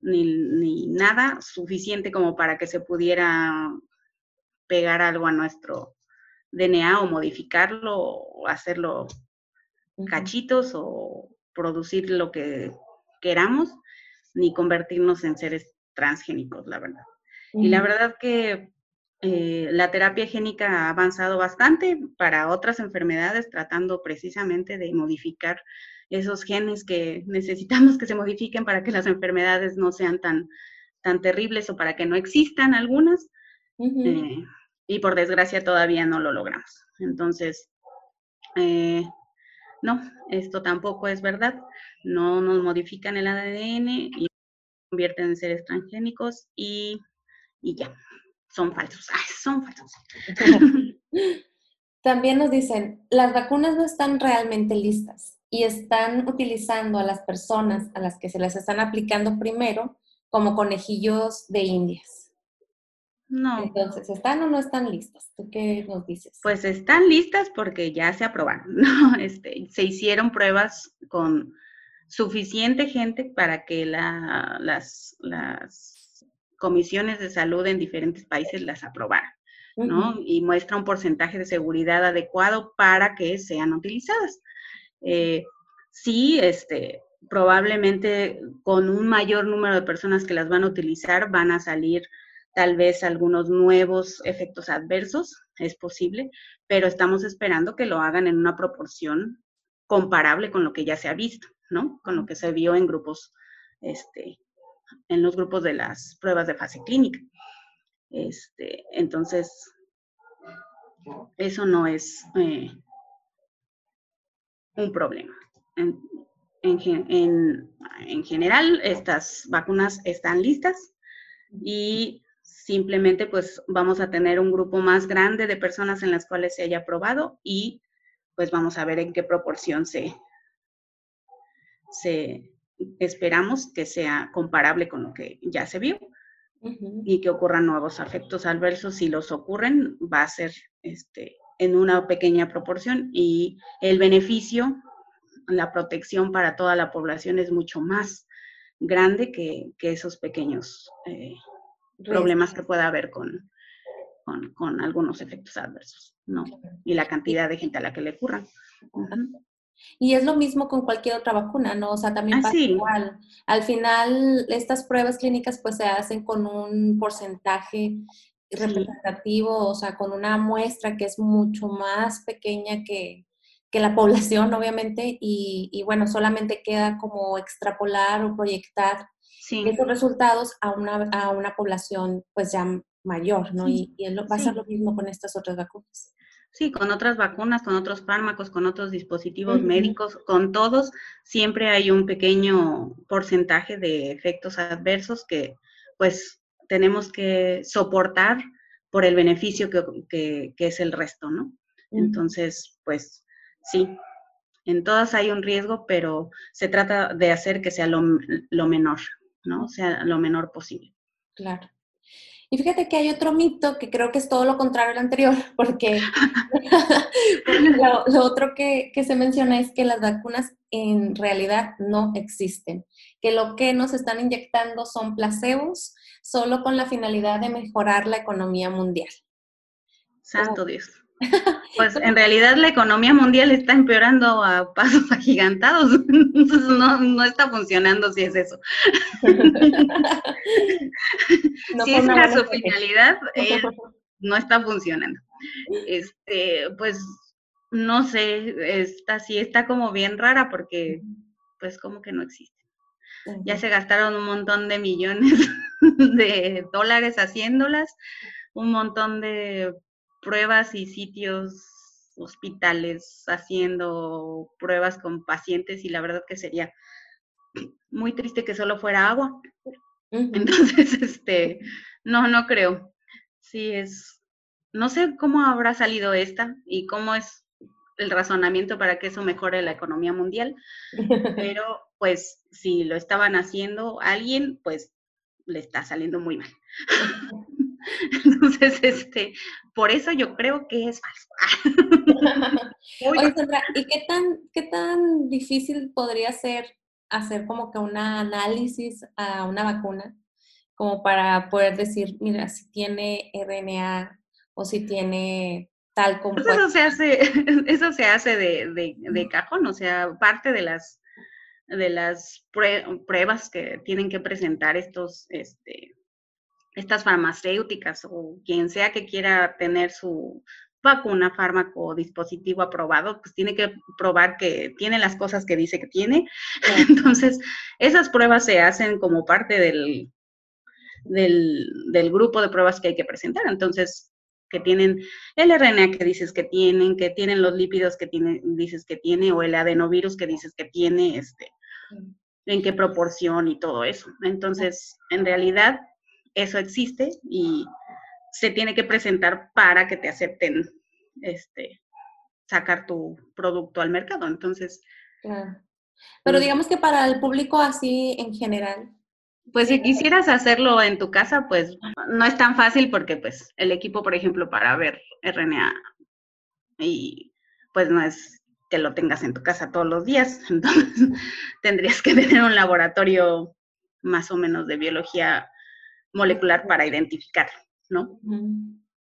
ni, nada suficiente como para que se pudiera pegar algo a nuestro DNA o modificarlo o hacerlo cachitos o producir lo que queramos, ni convertirnos en seres transgénicos, la verdad. Y la verdad que eh, la terapia génica ha avanzado bastante para otras enfermedades, tratando precisamente de modificar esos genes que necesitamos que se modifiquen para que las enfermedades no sean tan, tan terribles o para que no existan algunas. Eh, y por desgracia todavía no lo logramos. Entonces, eh, no, esto tampoco es verdad. No nos modifican el ADN y convierten en seres transgénicos y, y ya son falsos. Ay, son falsos. También nos dicen, las vacunas no están realmente listas y están utilizando a las personas a las que se las están aplicando primero como conejillos de indias. No. Entonces, ¿están o no están listas? ¿Tú qué nos dices? Pues están listas porque ya se aprobaron, ¿no? Este, se hicieron pruebas con suficiente gente para que la, las, las comisiones de salud en diferentes países las aprobaran, ¿no? Y muestra un porcentaje de seguridad adecuado para que sean utilizadas. Eh, sí, este, probablemente con un mayor número de personas que las van a utilizar van a salir tal vez algunos nuevos efectos adversos, es posible, pero estamos esperando que lo hagan en una proporción comparable con lo que ya se ha visto, ¿no? Con lo que se vio en grupos, este, en los grupos de las pruebas de fase clínica. Este, entonces, eso no es eh, un problema. En, en, general, estas vacunas están listas y simplemente pues vamos a tener un grupo más grande de personas en las cuales se haya probado y pues vamos a ver en qué proporción se, se esperamos que sea comparable con lo que ya se vio y que ocurran nuevos efectos adversos. Si los ocurren, va a ser este, en una pequeña proporción y el beneficio la protección para toda la población es mucho más grande que, esos pequeños eh, problemas que pueda haber con, con, algunos efectos adversos, ¿no? Y la cantidad de gente a la que le ocurran. Y es lo mismo con cualquier otra vacuna, ¿no? O sea, también ah, pasa igual. Al final, estas pruebas clínicas pues se hacen con un porcentaje representativo, o sea, con una muestra que es mucho más pequeña que, que la población, obviamente, y, bueno, solamente queda como extrapolar o proyectar esos resultados a una, a una población pues ya mayor, ¿no? Y, y, va a ser lo mismo con estas otras vacunas. Sí, con otras vacunas, con otros fármacos, con otros dispositivos médicos, con todos, siempre hay un pequeño porcentaje de efectos adversos que pues tenemos que soportar por el beneficio que, que, es el resto, ¿no? Entonces, pues sí, en todas hay un riesgo, pero se trata de hacer que sea lo, menor, ¿no? Sea lo menor posible. Claro. Y fíjate que hay otro mito que creo que es todo lo contrario al anterior, porque, lo, otro que, que, se menciona es que las vacunas en realidad no existen, que lo que nos están inyectando son placebos solo con la finalidad de mejorar la economía mundial. Santo Dios. Pues en realidad la economía mundial está empeorando a pasos agigantados, entonces no, está funcionando si es eso. si es su finalidad, eh, no está funcionando. Este, pues no sé, esta sí está como bien rara porque pues como que no existe. Ya se gastaron un montón de millones de dólares haciéndolas, un montón de pruebas y sitios, hospitales haciendo pruebas con pacientes y la verdad que sería muy triste que solo fuera agua. Entonces, este, no, no creo. Sí, es, no sé cómo habrá salido esta y cómo es el razonamiento para que eso mejore la economía mundial, pero pues si lo estaban haciendo alguien, pues le está saliendo muy mal. Entonces, este, por eso yo creo que es falso. Oye, Sandra, ¿y qué tan, qué tan difícil podría ser hacer como que un análisis a una vacuna? Como para poder decir, mira, si tiene RNA o si tiene tal como. Pues eso se hace, eso se hace de, de, cajón, o sea, parte de las de las pruebas que tienen que presentar estos este, estas farmacéuticas o quien sea que quiera tener su vacuna, fármaco o dispositivo aprobado, pues tiene que probar que tiene las cosas que dice que tiene. Entonces, esas pruebas se hacen como parte del, del, grupo de pruebas que hay que presentar. Entonces, que tienen el RNA que dices que tienen, que tienen los lípidos que tiene, dices que tiene, o el adenovirus que dices que tiene, este, en qué proporción y todo eso. Entonces, en realidad, eso existe y se tiene que presentar para que te acepten este, sacar tu producto al mercado. Entonces. Pero mm. digamos que para el público así en general, Pues si quisieras hacerlo en tu casa, pues no es tan fácil porque pues el equipo, por ejemplo, para ver RNA y pues no es que lo tengas en tu casa todos los días, entonces tendrías que tener un laboratorio más o menos de biología molecular para identificar, ¿no?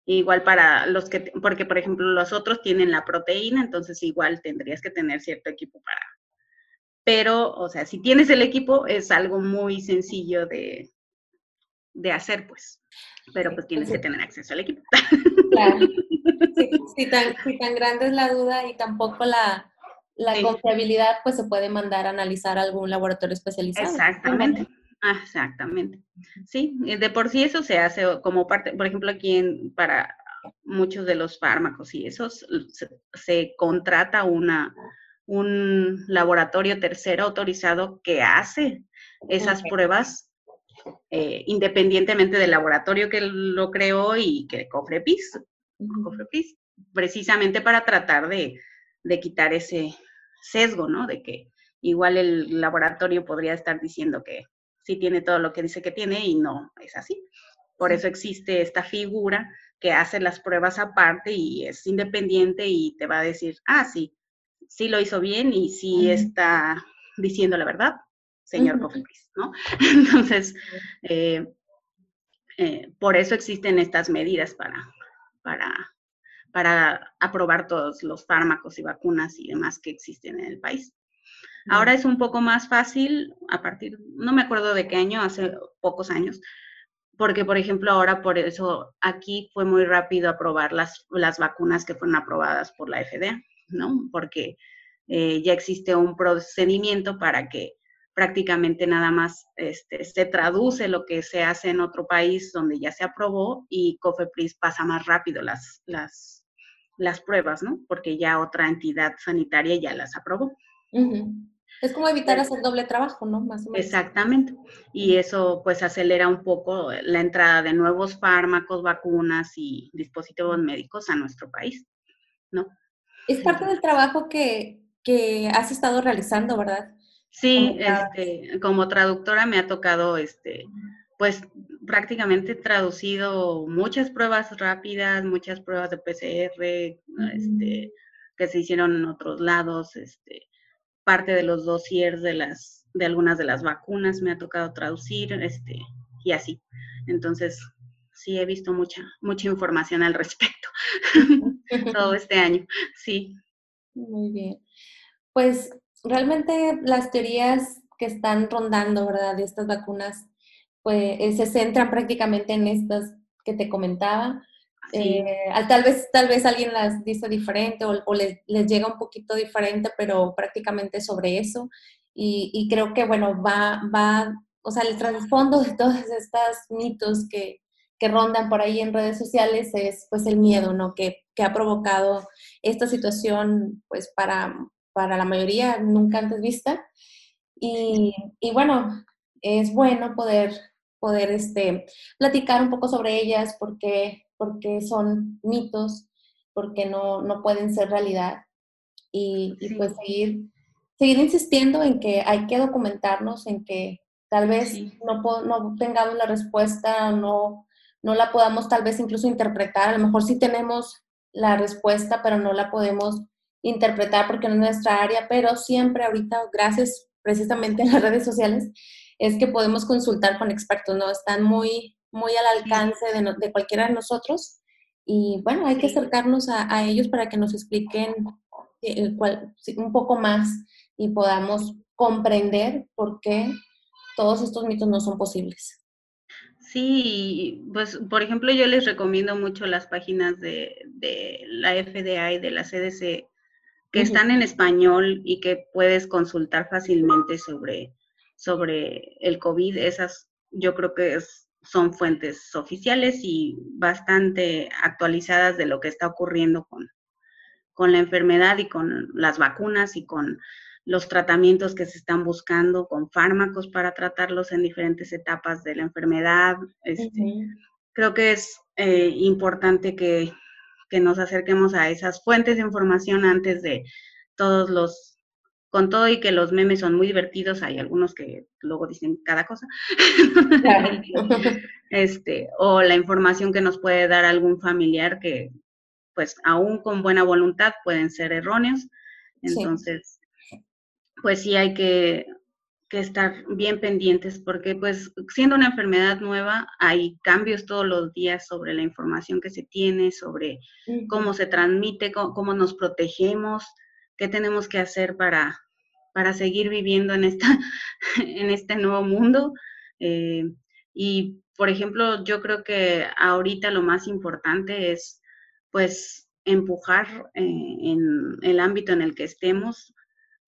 Igual para los que, porque por ejemplo los otros tienen la proteína, entonces igual tendrías que tener cierto equipo para. Pero, o sea, si tienes el equipo, es algo muy sencillo de, de hacer, pues. Pero pues tienes que tener acceso al equipo. Claro. Si, tan, tan, grande es la duda y tampoco la, la confiabilidad, pues se puede mandar a analizar algún laboratorio especializado. Exactamente. Ah, exactamente. Sí, de por sí eso se hace como parte, por ejemplo, aquí en, para muchos de los fármacos y eso se, contrata una, un laboratorio tercero autorizado que hace esas pruebas eh, independientemente del laboratorio que lo creó y que COFREPIS, COFREPIS precisamente para tratar de, de quitar ese sesgo, ¿no? De que igual el laboratorio podría estar diciendo que sí tiene todo lo que dice que tiene y no es así. Por eso existe esta figura que hace las pruebas aparte y es independiente y te va a decir, ah, sí, sí lo hizo bien y sí está diciendo la verdad, señor uh ¿no? Entonces, eh, eh, por eso existen estas medidas para, para, para aprobar todos los fármacos y vacunas y demás que existen en el país. Ahora es un poco más fácil a partir, no me acuerdo de qué año, hace pocos años, porque por ejemplo ahora por eso aquí fue muy rápido aprobar las, las vacunas que fueron aprobadas por la FDA, ¿no? Porque eh, ya existe un procedimiento para que prácticamente nada más este, se traduce lo que se hace en otro país donde ya se aprobó y COFEPRIS pasa más rápido las, las, las pruebas, ¿no? Porque ya otra entidad sanitaria ya las aprobó. Es como evitar hacer doble trabajo, ¿no? Más Exactamente. Y eso pues acelera un poco la entrada de nuevos fármacos, vacunas y dispositivos médicos a nuestro país, ¿no? Es parte del trabajo que, que has estado realizando, ¿verdad? Sí, este, como traductora me ha tocado, este, pues prácticamente traducido muchas pruebas rápidas, muchas pruebas de PCR, este, que se hicieron en otros lados, este, parte de los dossiers de las de algunas de las vacunas me ha tocado traducir este y así. Entonces, sí he visto mucha mucha información al respecto todo este año. Sí. Muy bien. Pues realmente las teorías que están rondando, ¿verdad? De estas vacunas pues eh, se centran prácticamente en estas que te comentaba. Eh, tal, vez, tal vez alguien las dice diferente o, les, llega un poquito diferente, pero prácticamente sobre eso. Y, creo que, bueno, va, va, o sea, el trasfondo de todos estos mitos que, que, rondan por ahí en redes sociales es pues el miedo, ¿no? Que, que ha provocado esta situación, pues para, para la mayoría nunca antes vista. Y, y bueno, es bueno poder, poder este, platicar un poco sobre ellas porque porque son mitos, porque no, no pueden ser realidad. Y, pues seguir, seguir insistiendo en que hay que documentarnos, en que tal vez no, no tengamos la respuesta, no, no la podamos tal vez incluso interpretar. A lo mejor sí tenemos la respuesta, pero no la podemos interpretar porque no es nuestra área, pero siempre ahorita, gracias precisamente a las redes sociales, es que podemos consultar con expertos, ¿no? Están muy, muy al alcance de, cualquiera de nosotros. Y bueno, hay que acercarnos a, ellos para que nos expliquen eh, un poco más y podamos comprender por qué todos estos mitos no son posibles. Sí, pues por ejemplo yo les recomiendo mucho las páginas de, la FDA y de la CDC que están en español y que puedes consultar fácilmente sobre, sobre el COVID. Esas yo creo que es son fuentes oficiales y bastante actualizadas de lo que está ocurriendo con, con la enfermedad y con las vacunas y con los tratamientos que se están buscando con fármacos para tratarlos en diferentes etapas de la enfermedad. Este, creo que es eh, importante que, que, nos acerquemos a esas fuentes de información antes de todos los con todo y que los memes son muy divertidos, hay algunos que luego dicen cada cosa. este, o la información que nos puede dar algún familiar que, pues, aún con buena voluntad pueden ser erróneos. Entonces, pues sí hay que, que, estar bien pendientes porque, pues, siendo una enfermedad nueva, hay cambios todos los días sobre la información que se tiene, sobre cómo se transmite, cómo nos protegemos, qué tenemos que hacer para para seguir viviendo en, esta, en este nuevo mundo. Eh, y, por ejemplo, yo creo que ahorita lo más importante es, pues, empujar eh, en el ámbito en el que estemos,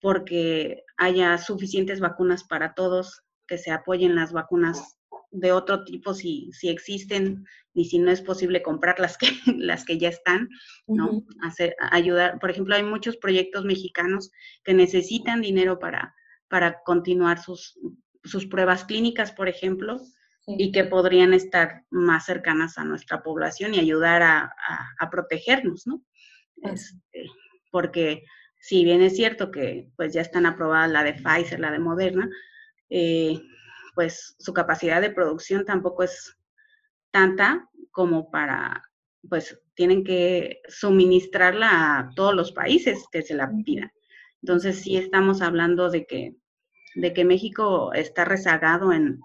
porque haya suficientes vacunas para todos, que se apoyen las vacunas de otro tipo si, si existen y si no es posible comprar las que, las que ya están, ¿no? Hacer, ayudar, por ejemplo, hay muchos proyectos mexicanos que necesitan dinero para, para continuar sus, sus pruebas clínicas, por ejemplo, y que podrían estar más cercanas a nuestra población y ayudar a, a, protegernos, ¿no? Este, porque si bien es cierto que pues ya están aprobadas la de Pfizer, la de Moderna, eh, pues su capacidad de producción tampoco es tanta como para, pues tienen que suministrarla a todos los países que se la pidan. Entonces sí estamos hablando de que, de que México está rezagado en,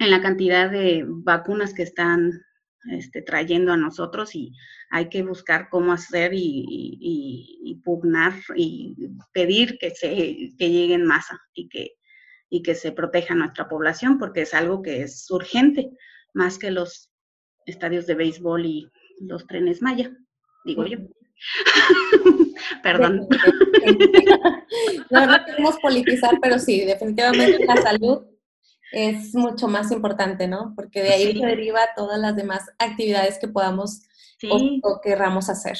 en la cantidad de vacunas que están este, trayendo a nosotros y hay que buscar cómo hacer y, y, pugnar y pedir que, se, que lleguen masa y que y que se proteja nuestra población, porque es algo que es urgente, más que los estadios de béisbol y los trenes Maya, digo yo. Perdón. No, no queremos politizar, pero sí, definitivamente la salud es mucho más importante, ¿no? Porque de ahí se deriva todas las demás actividades que podamos o querramos hacer.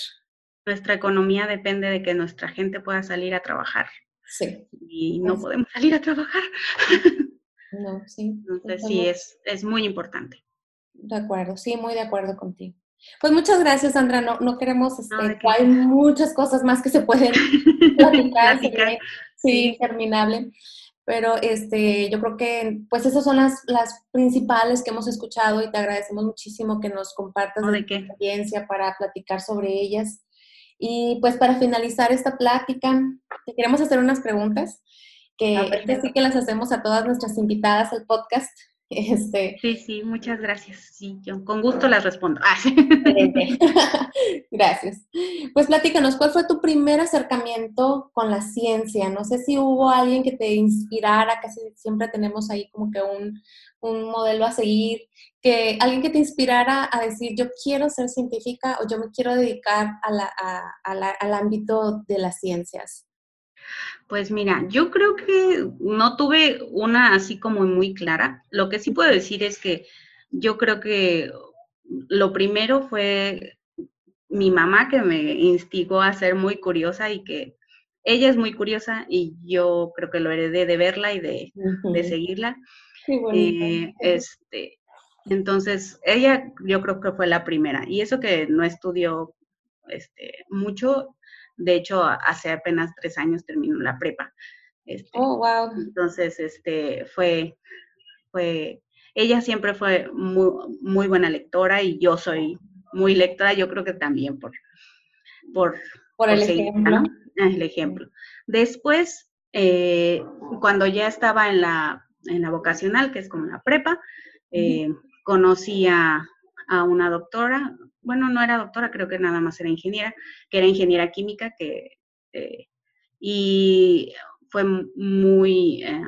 Nuestra economía depende de que nuestra gente pueda salir a trabajar. Sí. Y no podemos salir a trabajar. No, sí. Entonces sí, es, es muy importante. De acuerdo, sí, muy de acuerdo contigo. Pues muchas gracias, Sandra. No, no queremos, este, hay muchas cosas más que se pueden platicar, sí, interminable. Pero este, yo creo que pues esas son las, las principales que hemos escuchado y te agradecemos muchísimo que nos compartas tu experiencia para platicar sobre ellas. Y pues para finalizar esta plática, te queremos hacer unas preguntas que, ah, sí que las hacemos a todas nuestras invitadas al podcast. Este, sí, sí, muchas gracias. Sí, yo con gusto las respondo. Ah, gracias. Pues platícanos, ¿cuál fue tu primer acercamiento con la ciencia? No sé si hubo alguien que te inspirara, casi siempre tenemos ahí como que un, un modelo a seguir, que alguien que te inspirara a decir, yo quiero ser científica o yo me quiero dedicar al ámbito de las ciencias? Pues mira, yo creo que no tuve una así como muy clara. Lo que sí puedo decir es que yo creo que lo primero fue mi mamá que me instigó a ser muy curiosa y que ella es muy curiosa y yo creo que lo heredé de verla y de, de seguirla. Eh, este, entonces, ella yo creo que fue la primera. Y eso que no estudió este, mucho, de hecho, hace apenas tres años terminó la prepa. Este, oh, wow. Entonces, este, fue, fue, ella siempre fue muy, muy buena lectora y yo soy muy lectora, yo creo que también por, por, por, el, ejemplo. el ejemplo. Después, eh, cuando ya estaba en la en la vocacional, que es como la prepa. Eh, conocí a, una doctora, bueno, no era doctora, creo que nada más era ingeniera, que era ingeniera química, que, eh, y fue muy, eh,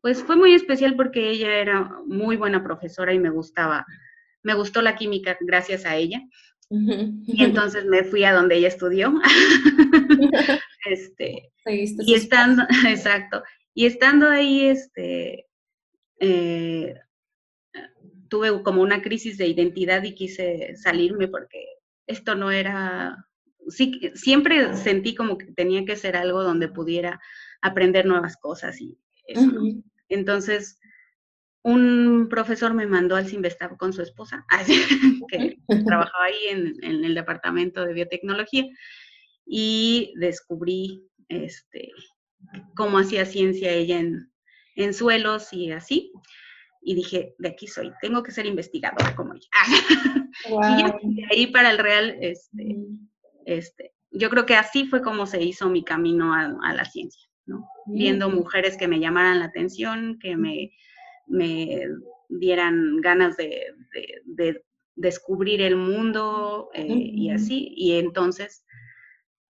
pues fue muy especial porque ella era muy buena profesora y me gustaba, me gustó la química gracias a ella. Y entonces me fui a donde ella estudió. este, y estando, exacto, y estando ahí, este, eh, tuve como una crisis de identidad y quise salirme porque esto no era, sí, siempre sentí como que tenía que ser algo donde pudiera aprender nuevas cosas y eso. Entonces, un profesor me mandó al Simvestab con su esposa, que trabajaba ahí en, en, el departamento de biotecnología, y descubrí este, cómo hacía ciencia ella en, en suelos y así. Y dije, de aquí soy, tengo que ser investigadora como ella. y de ahí para el real, este, este, yo creo que así fue como se hizo mi camino a, la ciencia, ¿no? Viendo mujeres que me llamaran la atención, que me, me dieran ganas de, de, descubrir el mundo eh, y así. Y entonces,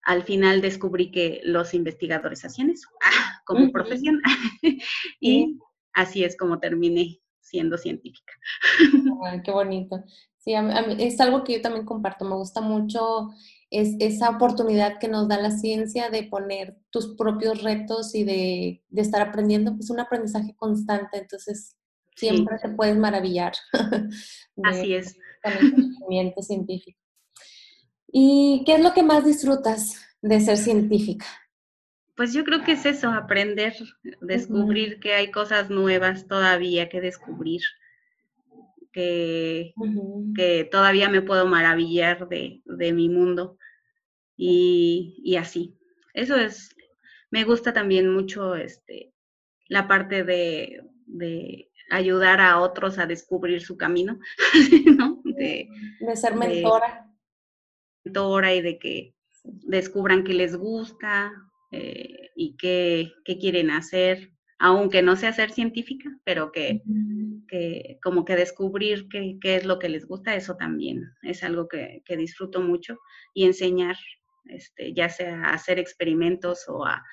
al final descubrí que los investigadores hacían eso como profesión. y así es como terminé siendo científica. qué bonito. Sí, es algo que yo también comparto. Me gusta mucho es esa oportunidad que nos da la ciencia de poner tus propios retos y de, estar aprendiendo, pues un aprendizaje constante. Entonces, siempre te puedes maravillar. Así es. Con el conocimiento científico. ¿Y qué es lo que más disfrutas de ser científica? Pues yo creo que es eso, aprender, descubrir que hay cosas nuevas todavía que descubrir, que, que todavía me puedo maravillar de, mi mundo y, así. Eso es, me gusta también mucho este, la parte de, de ayudar a otros a descubrir su camino, ¿no? De, ser mentora. Mentora y de que descubran que les gusta, eh, y qué, quieren hacer, aunque no sea ser científica, pero que, como que descubrir qué, es lo que les gusta, eso también es algo que, disfruto mucho y enseñar, este, ya sea hacer experimentos o, a,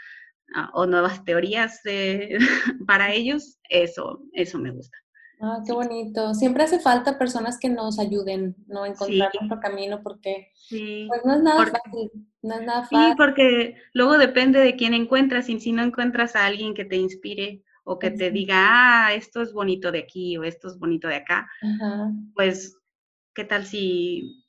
o nuevas teorías para ellos, eso, eso me gusta. Ah, qué bonito. Siempre hace falta personas que nos ayuden, ¿no? A encontrar nuestro camino porque pues no es nada fácil, no es nada fácil. Sí, porque luego depende de quién encuentras y si no encuentras a alguien que te inspire o que te diga, ah, esto es bonito de aquí o esto es bonito de acá, pues, ¿qué tal si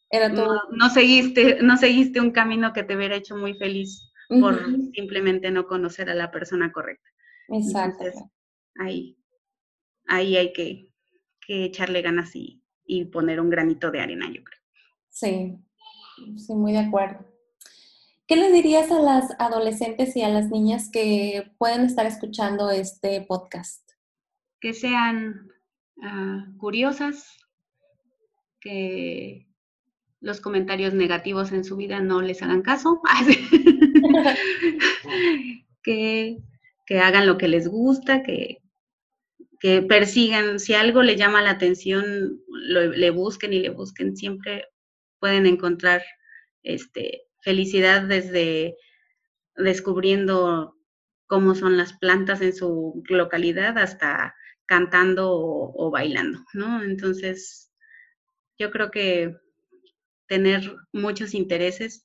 no, seguiste, no seguiste un camino que te hubiera hecho muy feliz por simplemente no conocer a la persona correcta? Exacto. ahí ahí hay que, echarle ganas y, poner un granito de arena, yo creo. Sí, sí, muy de acuerdo. ¿Qué le dirías a las adolescentes y a las niñas que pueden estar escuchando este podcast? Que sean ah, curiosas, que los comentarios negativos en su vida no les hagan caso, que, que, hagan lo que les gusta, que, que persigan, si algo le llama la atención, le busquen y le busquen, siempre pueden encontrar este, felicidad desde descubriendo cómo son las plantas en su localidad hasta cantando o, bailando, ¿no? Entonces, yo creo que tener muchos intereses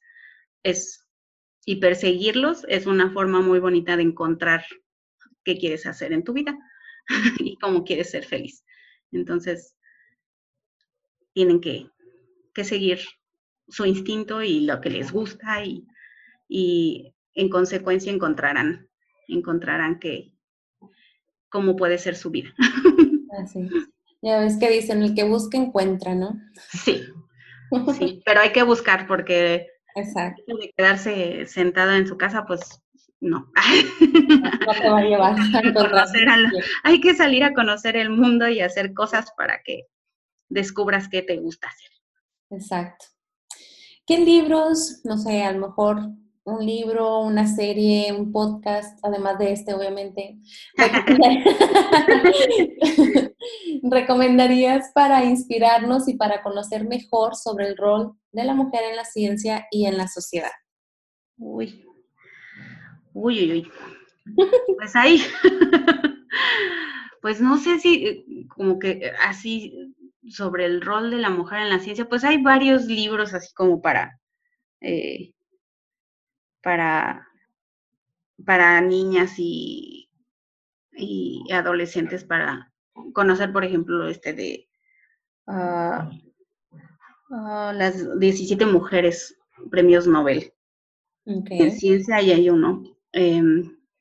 es, y perseguirlos es una forma muy bonita de encontrar qué quieres hacer en tu vida. y cómo quieres ser feliz. Entonces, tienen que, seguir su instinto y lo que les gusta y, y en consecuencia encontrarán, encontrarán que cómo puede ser su vida. Así. Ya ves que dicen, el que busca encuentra, ¿no? Sí, sí, pero hay que buscar porque Exacto. de quedarse sentado en su casa, pues no. No te va a llevar. hay que salir a conocer el mundo y hacer cosas para que descubras qué te gusta hacer. Exacto. ¿Qué libros, no sé, a lo mejor un libro, una serie, un podcast, además de este, obviamente, recomendarías para inspirarnos y para conocer mejor sobre el rol de la mujer en la ciencia y en la sociedad? Uy, Uy, uy, uy. Pues ahí, pues no sé si eh, como que eh, así sobre el rol de la mujer en la ciencia, pues hay varios libros así como para, eh, para, para niñas y, y adolescentes para conocer, por ejemplo, este de ah, ah, las 17 mujeres premios Nobel. En ciencia y hay uno.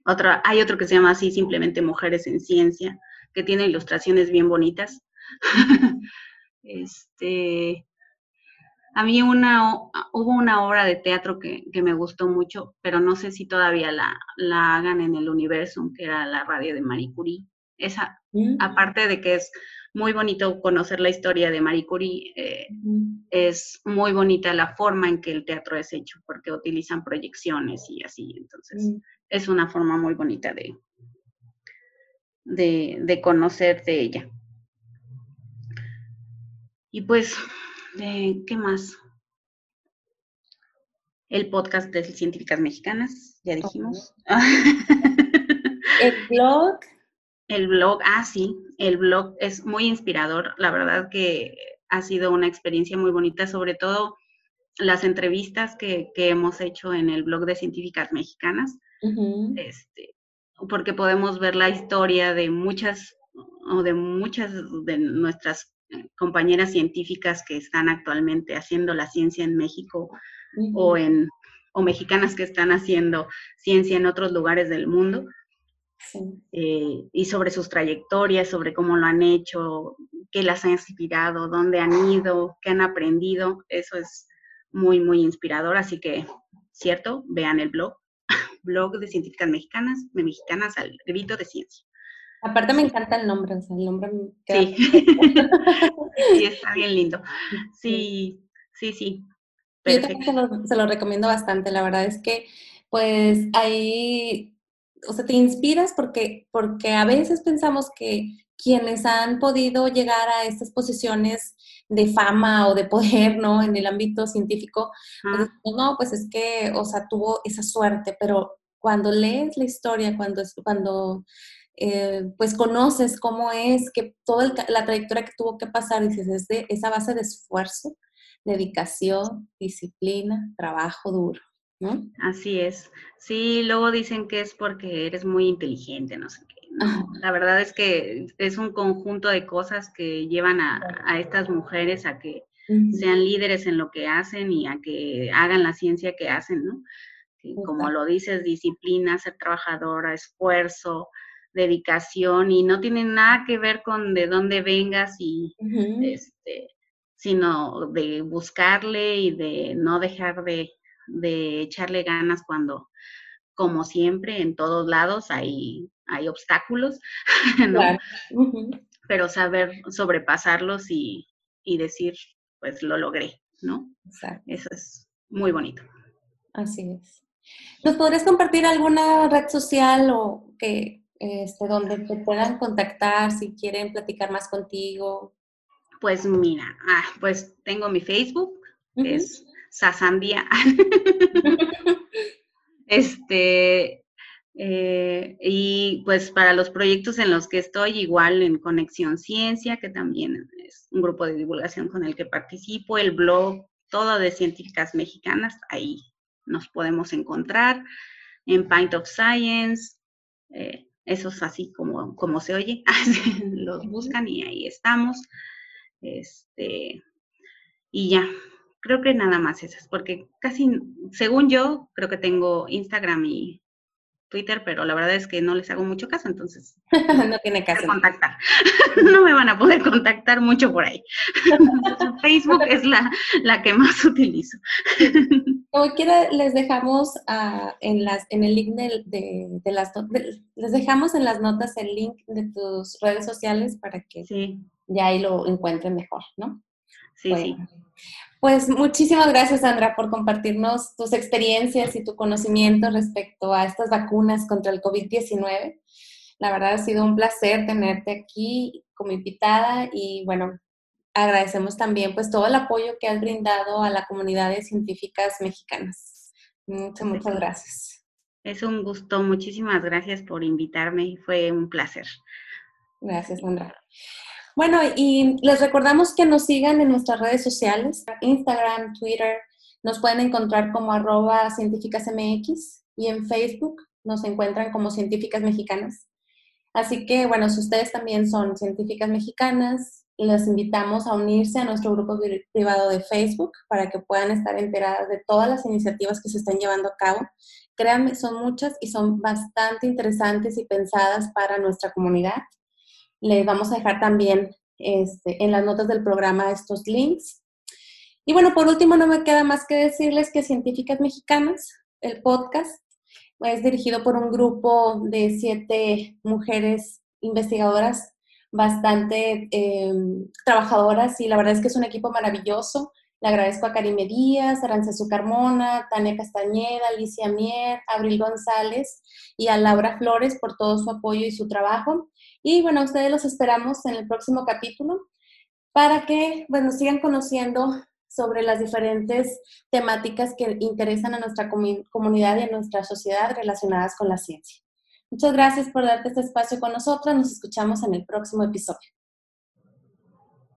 Otra, hay otro que se llama así, simplemente Mujeres en Ciencia, que tiene ilustraciones bien bonitas. este, A mí una, hubo una obra de teatro que, me gustó mucho, pero no sé si todavía la, la, hagan en el universo, que era la radio de Marie Curie. Esa, mm. aparte de que es muy bonito conocer la historia de Marie Curie, eh, es muy bonita la forma en que el teatro es hecho, porque utilizan proyecciones y así, entonces mm. es una forma muy bonita de, de, de conocer de ella. Y pues ¿qué más? El podcast de Científicas Mexicanas, ya dijimos. El blog. El blog, ah, sí, el blog es muy inspirador. La verdad que ha sido una experiencia muy bonita, sobre todo las entrevistas que, hemos hecho en el blog de Científicas Mexicanas, este, porque podemos ver la historia de muchas o de muchas de nuestras compañeras científicas que están actualmente haciendo la ciencia en México o en o mexicanas que están haciendo ciencia en otros lugares del mundo. Eh, y sobre sus trayectorias, sobre cómo lo han hecho, qué las ha inspirado, dónde han ido, qué han aprendido. Eso es muy, muy inspirador. Así que, cierto, vean el blog, blog de científicas mexicanas, de mexicanas al grito de ciencia. Aparte me encanta el nombre, o sea, el nombre sí. sí, está bien lindo. Sí, sí, sí. Yo también se lo, se lo, recomiendo bastante, la verdad es que pues ahí, o sea, te inspiras porque, porque a veces pensamos que quienes han podido llegar a estas posiciones de fama o de poder, ¿no? En el ámbito científico, pues, no, pues es que, o sea, tuvo esa suerte, pero cuando lees la historia, cuando, cuando eh, pues conoces cómo es, que toda la trayectoria que tuvo que pasar, dices, es de esa base de esfuerzo, dedicación, disciplina, trabajo duro. ¿No? Así es. Sí, luego dicen que es porque eres muy inteligente, no sé qué. La verdad es que es un conjunto de cosas que llevan a, estas mujeres a que sean líderes en lo que hacen y a que hagan la ciencia que hacen, ¿no? como lo dices, disciplina, ser trabajadora, esfuerzo, dedicación y no tiene nada que ver con de dónde vengas y este, sino de buscarle y de no dejar de, echarle ganas cuando, como siempre, en todos lados hay, hay obstáculos, Pero saber sobrepasarlos y, decir, pues lo logré, ¿no? Eso es muy bonito. Así es. ¿Nos podrías compartir alguna red social o que, este, donde te puedan contactar si quieren platicar más contigo? Pues mira, ah, pues tengo mi Facebook, es Sasandia. este, eh, y pues para los proyectos en los que estoy, igual en Conexión Ciencia, que también es un grupo de divulgación con el que participo, el blog, todo de científicas mexicanas, ahí nos podemos encontrar, en Pint of Science, eh, esos así como, como se oye, los buscan y ahí estamos. Este, y ya, creo que nada más esas, porque casi, según yo, creo que tengo Instagram y Twitter, pero la verdad es que no les hago mucho caso, entonces no tiene caso. Contactar. no me van a poder contactar mucho por ahí. Facebook es la, la que más utilizo. Como quiera, les dejamos uh, en, las, en el link de, de, las les dejamos en las notas el link de tus redes sociales para que ya ahí lo encuentren mejor, ¿no? Sí, sí. Pues muchísimas gracias, Sandra, por compartirnos tus experiencias y tu conocimiento respecto a estas vacunas contra el COVID-19. La verdad ha sido un placer tenerte aquí como invitada y bueno, agradecemos también pues todo el apoyo que has brindado a la comunidad de científicas mexicanas. Muchas, muchas gracias. Es un gusto, muchísimas gracias por invitarme, fue un placer. Gracias, Sandra. Bueno, y les recordamos que nos sigan en nuestras redes sociales, Instagram, Twitter, nos pueden encontrar como arroba científicasmx y en Facebook nos encuentran como científicas mexicanas. Así que, bueno, si ustedes también son científicas mexicanas, les invitamos a unirse a nuestro grupo privado de Facebook para que puedan estar enteradas de todas las iniciativas que se están llevando a cabo. Créanme, son muchas y son bastante interesantes y pensadas para nuestra comunidad. Les vamos a dejar también este, en las notas del programa estos links. Y bueno, por último, no me queda más que decirles que Científicas Mexicanas, el podcast, es dirigido por un grupo de siete mujeres investigadoras bastante em, trabajadoras y la verdad es que es un equipo maravilloso. Le agradezco a Karime Díaz, Aranzazu Carmona, Tania Castañeda, Alicia Mier, Abril González y a Laura Flores por todo su apoyo y su trabajo. Y bueno, ustedes los esperamos en el próximo capítulo para que bueno, sigan conociendo sobre las diferentes temáticas que interesan a nuestra comunidad y a nuestra sociedad relacionadas con la ciencia. Muchas gracias por darte este espacio con nosotros. Nos escuchamos en el próximo episodio.